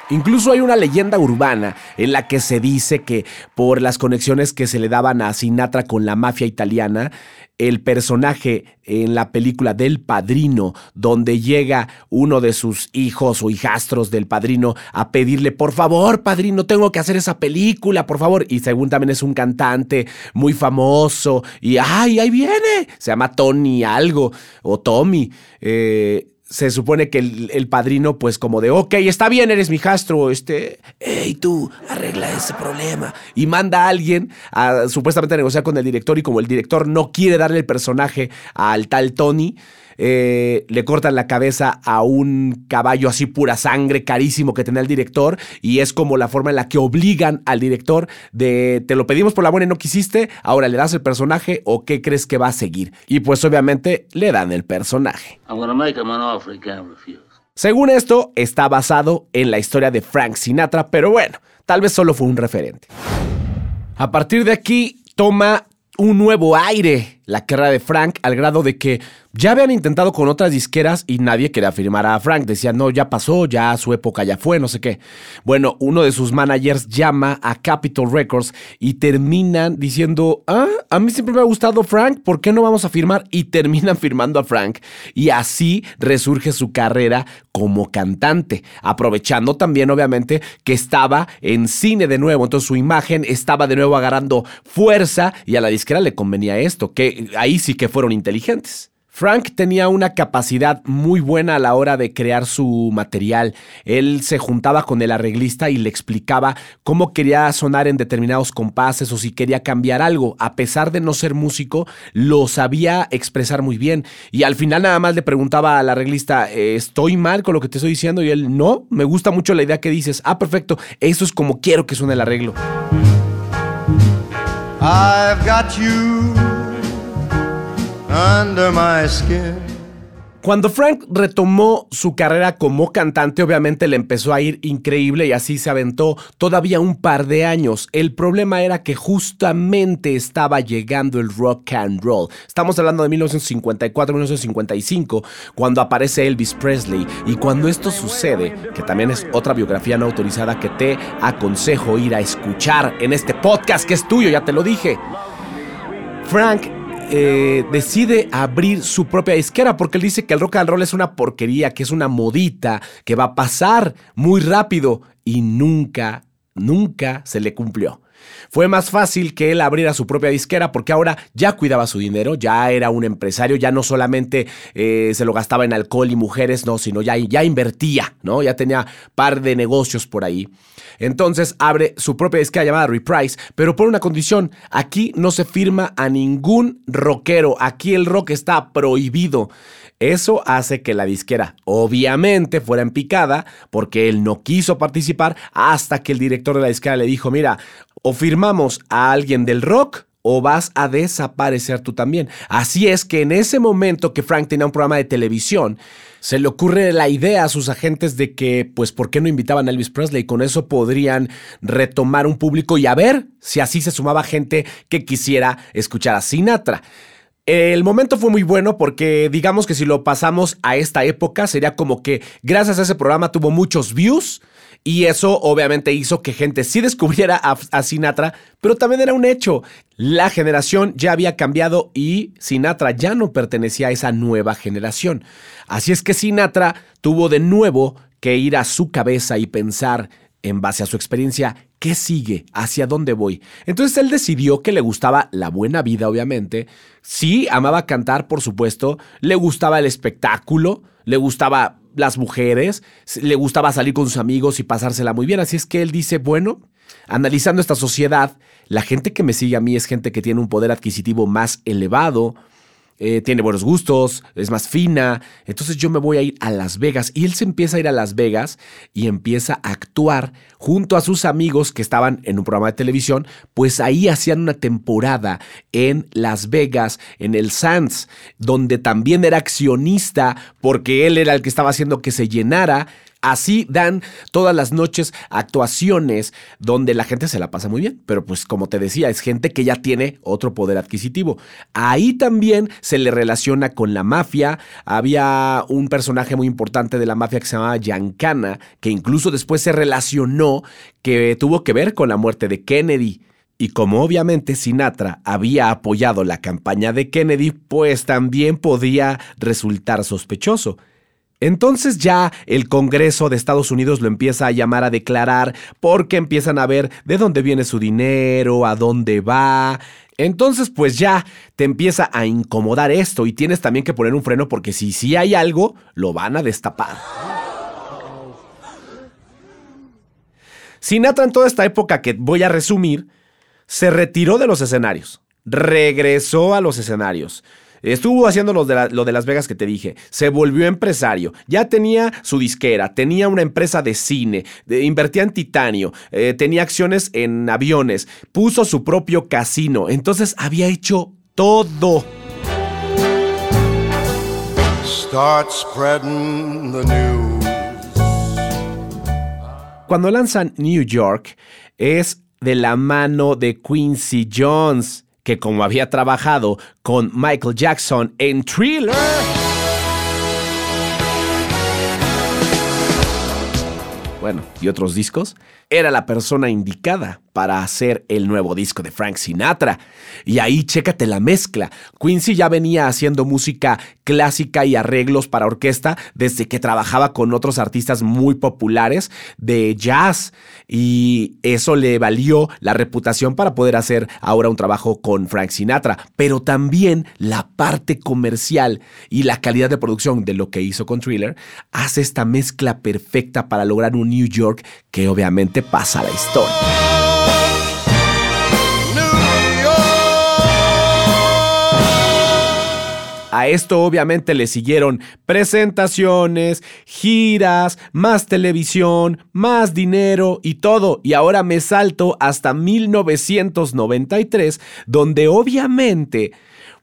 Incluso hay una leyenda urbana en la que se dice que por las conexiones que se le daban a Sinatra con la mafia italiana, el personaje en la película del padrino, donde llega uno de sus hijos o hijastros del padrino a pedirle, por favor, padrino, tengo que hacer esa película, por favor. Y según también es un cantante muy famoso y, ay, ahí viene, se llama Tony algo o Tommy. Eh, se supone que el, padrino, pues como de, ok, está bien, eres mi jastro, este, hey tú, arregla ese problema. Y manda a alguien a supuestamente negociar con el director y como el director no quiere darle el personaje al tal Tony, eh, le cortan la cabeza a un caballo así pura sangre, carísimo que tenía el director, y es como la forma en la que obligan al director de te lo pedimos por la buena y no quisiste, ahora le das el personaje o qué crees que va a seguir. Y pues obviamente le dan el personaje. Según esto, está basado en la historia de Frank Sinatra, pero bueno, tal vez solo fue un referente. A partir de aquí, toma un nuevo aire la carrera de Frank al grado de que ya habían intentado con otras disqueras y nadie quería firmar a Frank. Decían, no, ya pasó, ya su época ya fue, no sé qué. Bueno, uno de sus managers llama a Capitol Records y terminan diciendo, ah, a mí siempre me ha gustado Frank, ¿por qué no vamos a firmar? Y terminan firmando a Frank. Y así resurge su carrera como cantante, aprovechando también obviamente que estaba en cine de nuevo, entonces su imagen estaba de nuevo agarrando fuerza y a la disquera le convenía esto, que ahí sí que fueron inteligentes. Frank tenía una capacidad muy buena a la hora de crear su material. Él se juntaba con el arreglista y le explicaba cómo quería sonar en determinados compases o si quería cambiar algo. A pesar de no ser músico, lo sabía expresar muy bien. Y al final nada más le preguntaba al arreglista, ¿estoy mal con lo que te estoy diciendo? Y él, no, me gusta mucho la idea que dices. Ah, perfecto, eso es como quiero que suene el arreglo. I've got you under my skin. Cuando Frank retomó su carrera como cantante, obviamente le empezó a ir increíble y así se aventó todavía un par de años. El problema era que justamente estaba llegando el rock and roll. Estamos hablando de 1954-1955, cuando aparece Elvis Presley. Y cuando esto sucede, que también es otra biografía no autorizada que te aconsejo ir a escuchar en este podcast que es tuyo, ya te lo dije. Frank eh, decide abrir su propia disquera porque él dice que el rock and roll es una porquería, que es una modita, que va a pasar muy rápido y nunca, nunca se le cumplió. Fue más fácil que él abriera su propia disquera porque ahora ya cuidaba su dinero, ya era un empresario, ya no solamente eh, se lo gastaba en alcohol y mujeres, no, sino ya, ya invertía, ¿no? Ya tenía par de negocios por ahí. Entonces abre su propia disquera llamada Reprise, pero por una condición, aquí no se firma a ningún rockero, aquí el rock está prohibido. Eso hace que la disquera obviamente fuera en picada porque él no quiso participar hasta que el director de la disquera le dijo, mira, o firmamos a alguien del rock o vas a desaparecer tú también. Así es que en ese momento que Frank tenía un programa de televisión, se le ocurre la idea a sus agentes de que, pues, ¿por qué no invitaban a Elvis Presley? Con eso podrían retomar un público y a ver si así se sumaba gente que quisiera escuchar a Sinatra. El momento fue muy bueno porque digamos que si lo pasamos a esta época sería como que gracias a ese programa tuvo muchos views y eso obviamente hizo que gente sí descubriera a, Sinatra, pero también era un hecho. La generación ya había cambiado y Sinatra ya no pertenecía a esa nueva generación. Así es que Sinatra tuvo de nuevo que ir a su cabeza y pensar en base a su experiencia, ¿qué sigue? ¿Hacia dónde voy? Entonces él decidió que le gustaba la buena vida, obviamente. Sí, amaba cantar, por supuesto. Le gustaba el espectáculo. Le gustaba las mujeres. Le gustaba salir con sus amigos y pasársela muy bien. Así es que él dice, bueno, analizando esta sociedad, la gente que me sigue a mí es gente que tiene un poder adquisitivo más elevado eh, tiene buenos gustos, es más fina, entonces yo me voy a ir a Las Vegas y él se empieza a ir a Las Vegas y empieza a actuar junto a sus amigos que estaban en un programa de televisión, pues ahí hacían una temporada en Las Vegas, en el Sands, donde también era accionista porque él era el que estaba haciendo que se llenara Así dan todas las noches actuaciones donde la gente se la pasa muy bien, pero pues como te decía, es gente que ya tiene otro poder adquisitivo. Ahí también se le relaciona con la mafia. Había un personaje muy importante de la mafia que se llamaba Giancana, que incluso después se relacionó, que tuvo que ver con la muerte de Kennedy. Y como obviamente Sinatra había apoyado la campaña de Kennedy, pues también podía resultar sospechoso. Entonces ya el Congreso de Estados Unidos lo empieza a llamar a declarar porque empiezan a ver de dónde viene su dinero, a dónde va. Entonces pues ya te empieza a incomodar esto y tienes también que poner un freno porque si sí hay algo, lo van a destapar. Sinatra en toda esta época que voy a resumir, se retiró de los escenarios, regresó a los escenarios. Estuvo haciendo lo de, lo de Las Vegas que te dije. Se volvió empresario. Ya tenía su disquera, tenía una empresa de cine, invertía en titanio, eh, tenía acciones en aviones, puso su propio casino. Entonces había hecho todo. Start spreading the news. Cuando lanzan New York, es de la mano de Quincy Jones que como había trabajado con Michael Jackson en Thriller, bueno, y otros discos, era la persona indicada para hacer el nuevo disco de Frank Sinatra. Y ahí chécate la mezcla. Quincy ya venía haciendo música clásica y arreglos para orquesta desde que trabajaba con otros artistas muy populares de jazz. Y eso le valió la reputación para poder hacer ahora un trabajo con Frank Sinatra. Pero también la parte comercial y la calidad de producción de lo que hizo con Thriller hace esta mezcla perfecta para lograr un New York que obviamente pasa la historia. A esto obviamente le siguieron presentaciones, giras, más televisión, más dinero y todo. Y ahora me salto hasta 1993, donde obviamente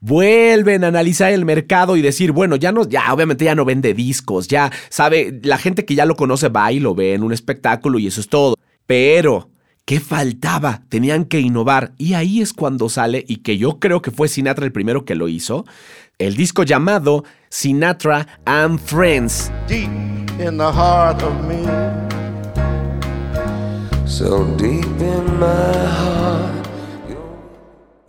vuelven a analizar el mercado y decir, bueno, ya no, ya obviamente ya no vende discos, ya sabe, la gente que ya lo conoce va y lo ve en un espectáculo y eso es todo. Pero, ¿qué faltaba? Tenían que innovar y ahí es cuando sale, y que yo creo que fue Sinatra el primero que lo hizo, el disco llamado Sinatra and Friends. Deep in the heart of me. So deep in my heart.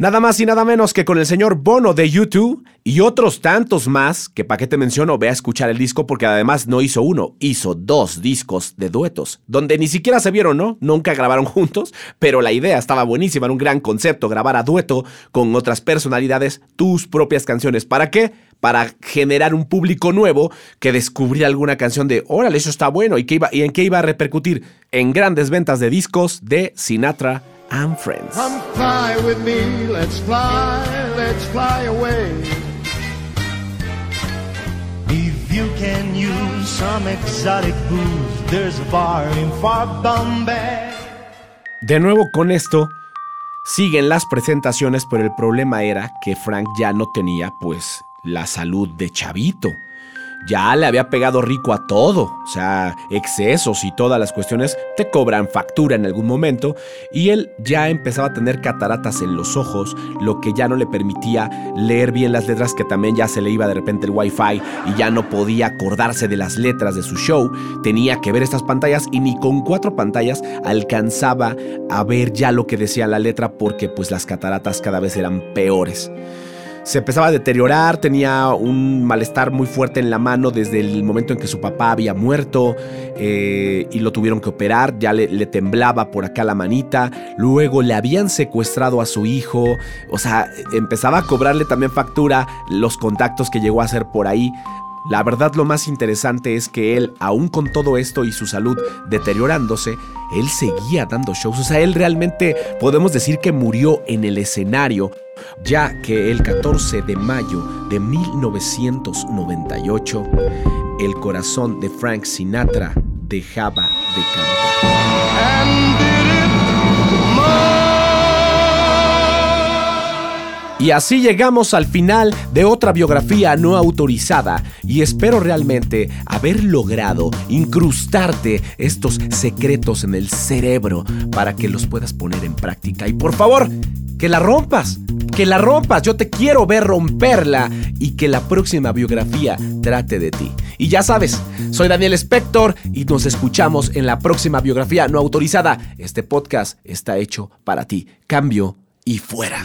Nada más y nada menos que con el señor Bono de YouTube y otros tantos más que para qué te menciono, ve a escuchar el disco porque además no hizo uno, hizo dos discos de duetos, donde ni siquiera se vieron, ¿no? Nunca grabaron juntos, pero la idea estaba buenísima, era un gran concepto, grabar a dueto con otras personalidades tus propias canciones. ¿Para qué? Para generar un público nuevo que descubría alguna canción de, órale, eso está bueno, ¿y, qué iba, y en qué iba a repercutir? En grandes ventas de discos de Sinatra and Friends. Come fly with me, let's fly, let's fly away. If you can use some exotic booze, there's a bar in far Bombay. De nuevo con esto, siguen las presentaciones, pero el problema era que Frank ya no tenía, pues, la salud de chavito ya le había pegado rico a todo, o sea, excesos y todas las cuestiones te cobran factura en algún momento, y él ya empezaba a tener cataratas en los ojos, lo que ya no le permitía leer bien las letras, que también ya se le iba de repente el wifi y ya no podía acordarse de las letras de su show, tenía que ver estas pantallas y ni con cuatro pantallas alcanzaba a ver ya lo que decía la letra porque pues las cataratas cada vez eran peores se empezaba a deteriorar, tenía un malestar muy fuerte en la mano desde el momento en que su papá había muerto eh, y lo tuvieron que operar, ya le, le, temblaba por acá la manita, luego le habían secuestrado a su hijo, o sea, empezaba a cobrarle también factura los contactos que llegó a hacer por ahí. La verdad lo más interesante es que él, aún con todo esto y su salud deteriorándose, él seguía dando shows. O sea, él realmente podemos decir que murió en el escenario, ya que el 14 de mayo de 1998, el corazón de Frank Sinatra dejaba de cantar. Y así llegamos al final de otra biografía no autorizada y espero realmente haber logrado incrustarte estos secretos en el cerebro para que los puedas poner en práctica. Y por favor, que la rompas, que la rompas, yo te quiero ver romperla y que la próxima biografía trate de ti. Y ya sabes, soy Daniel Spector y nos escuchamos en la próxima biografía no autorizada. Este podcast está hecho para ti. Cambio y fuera.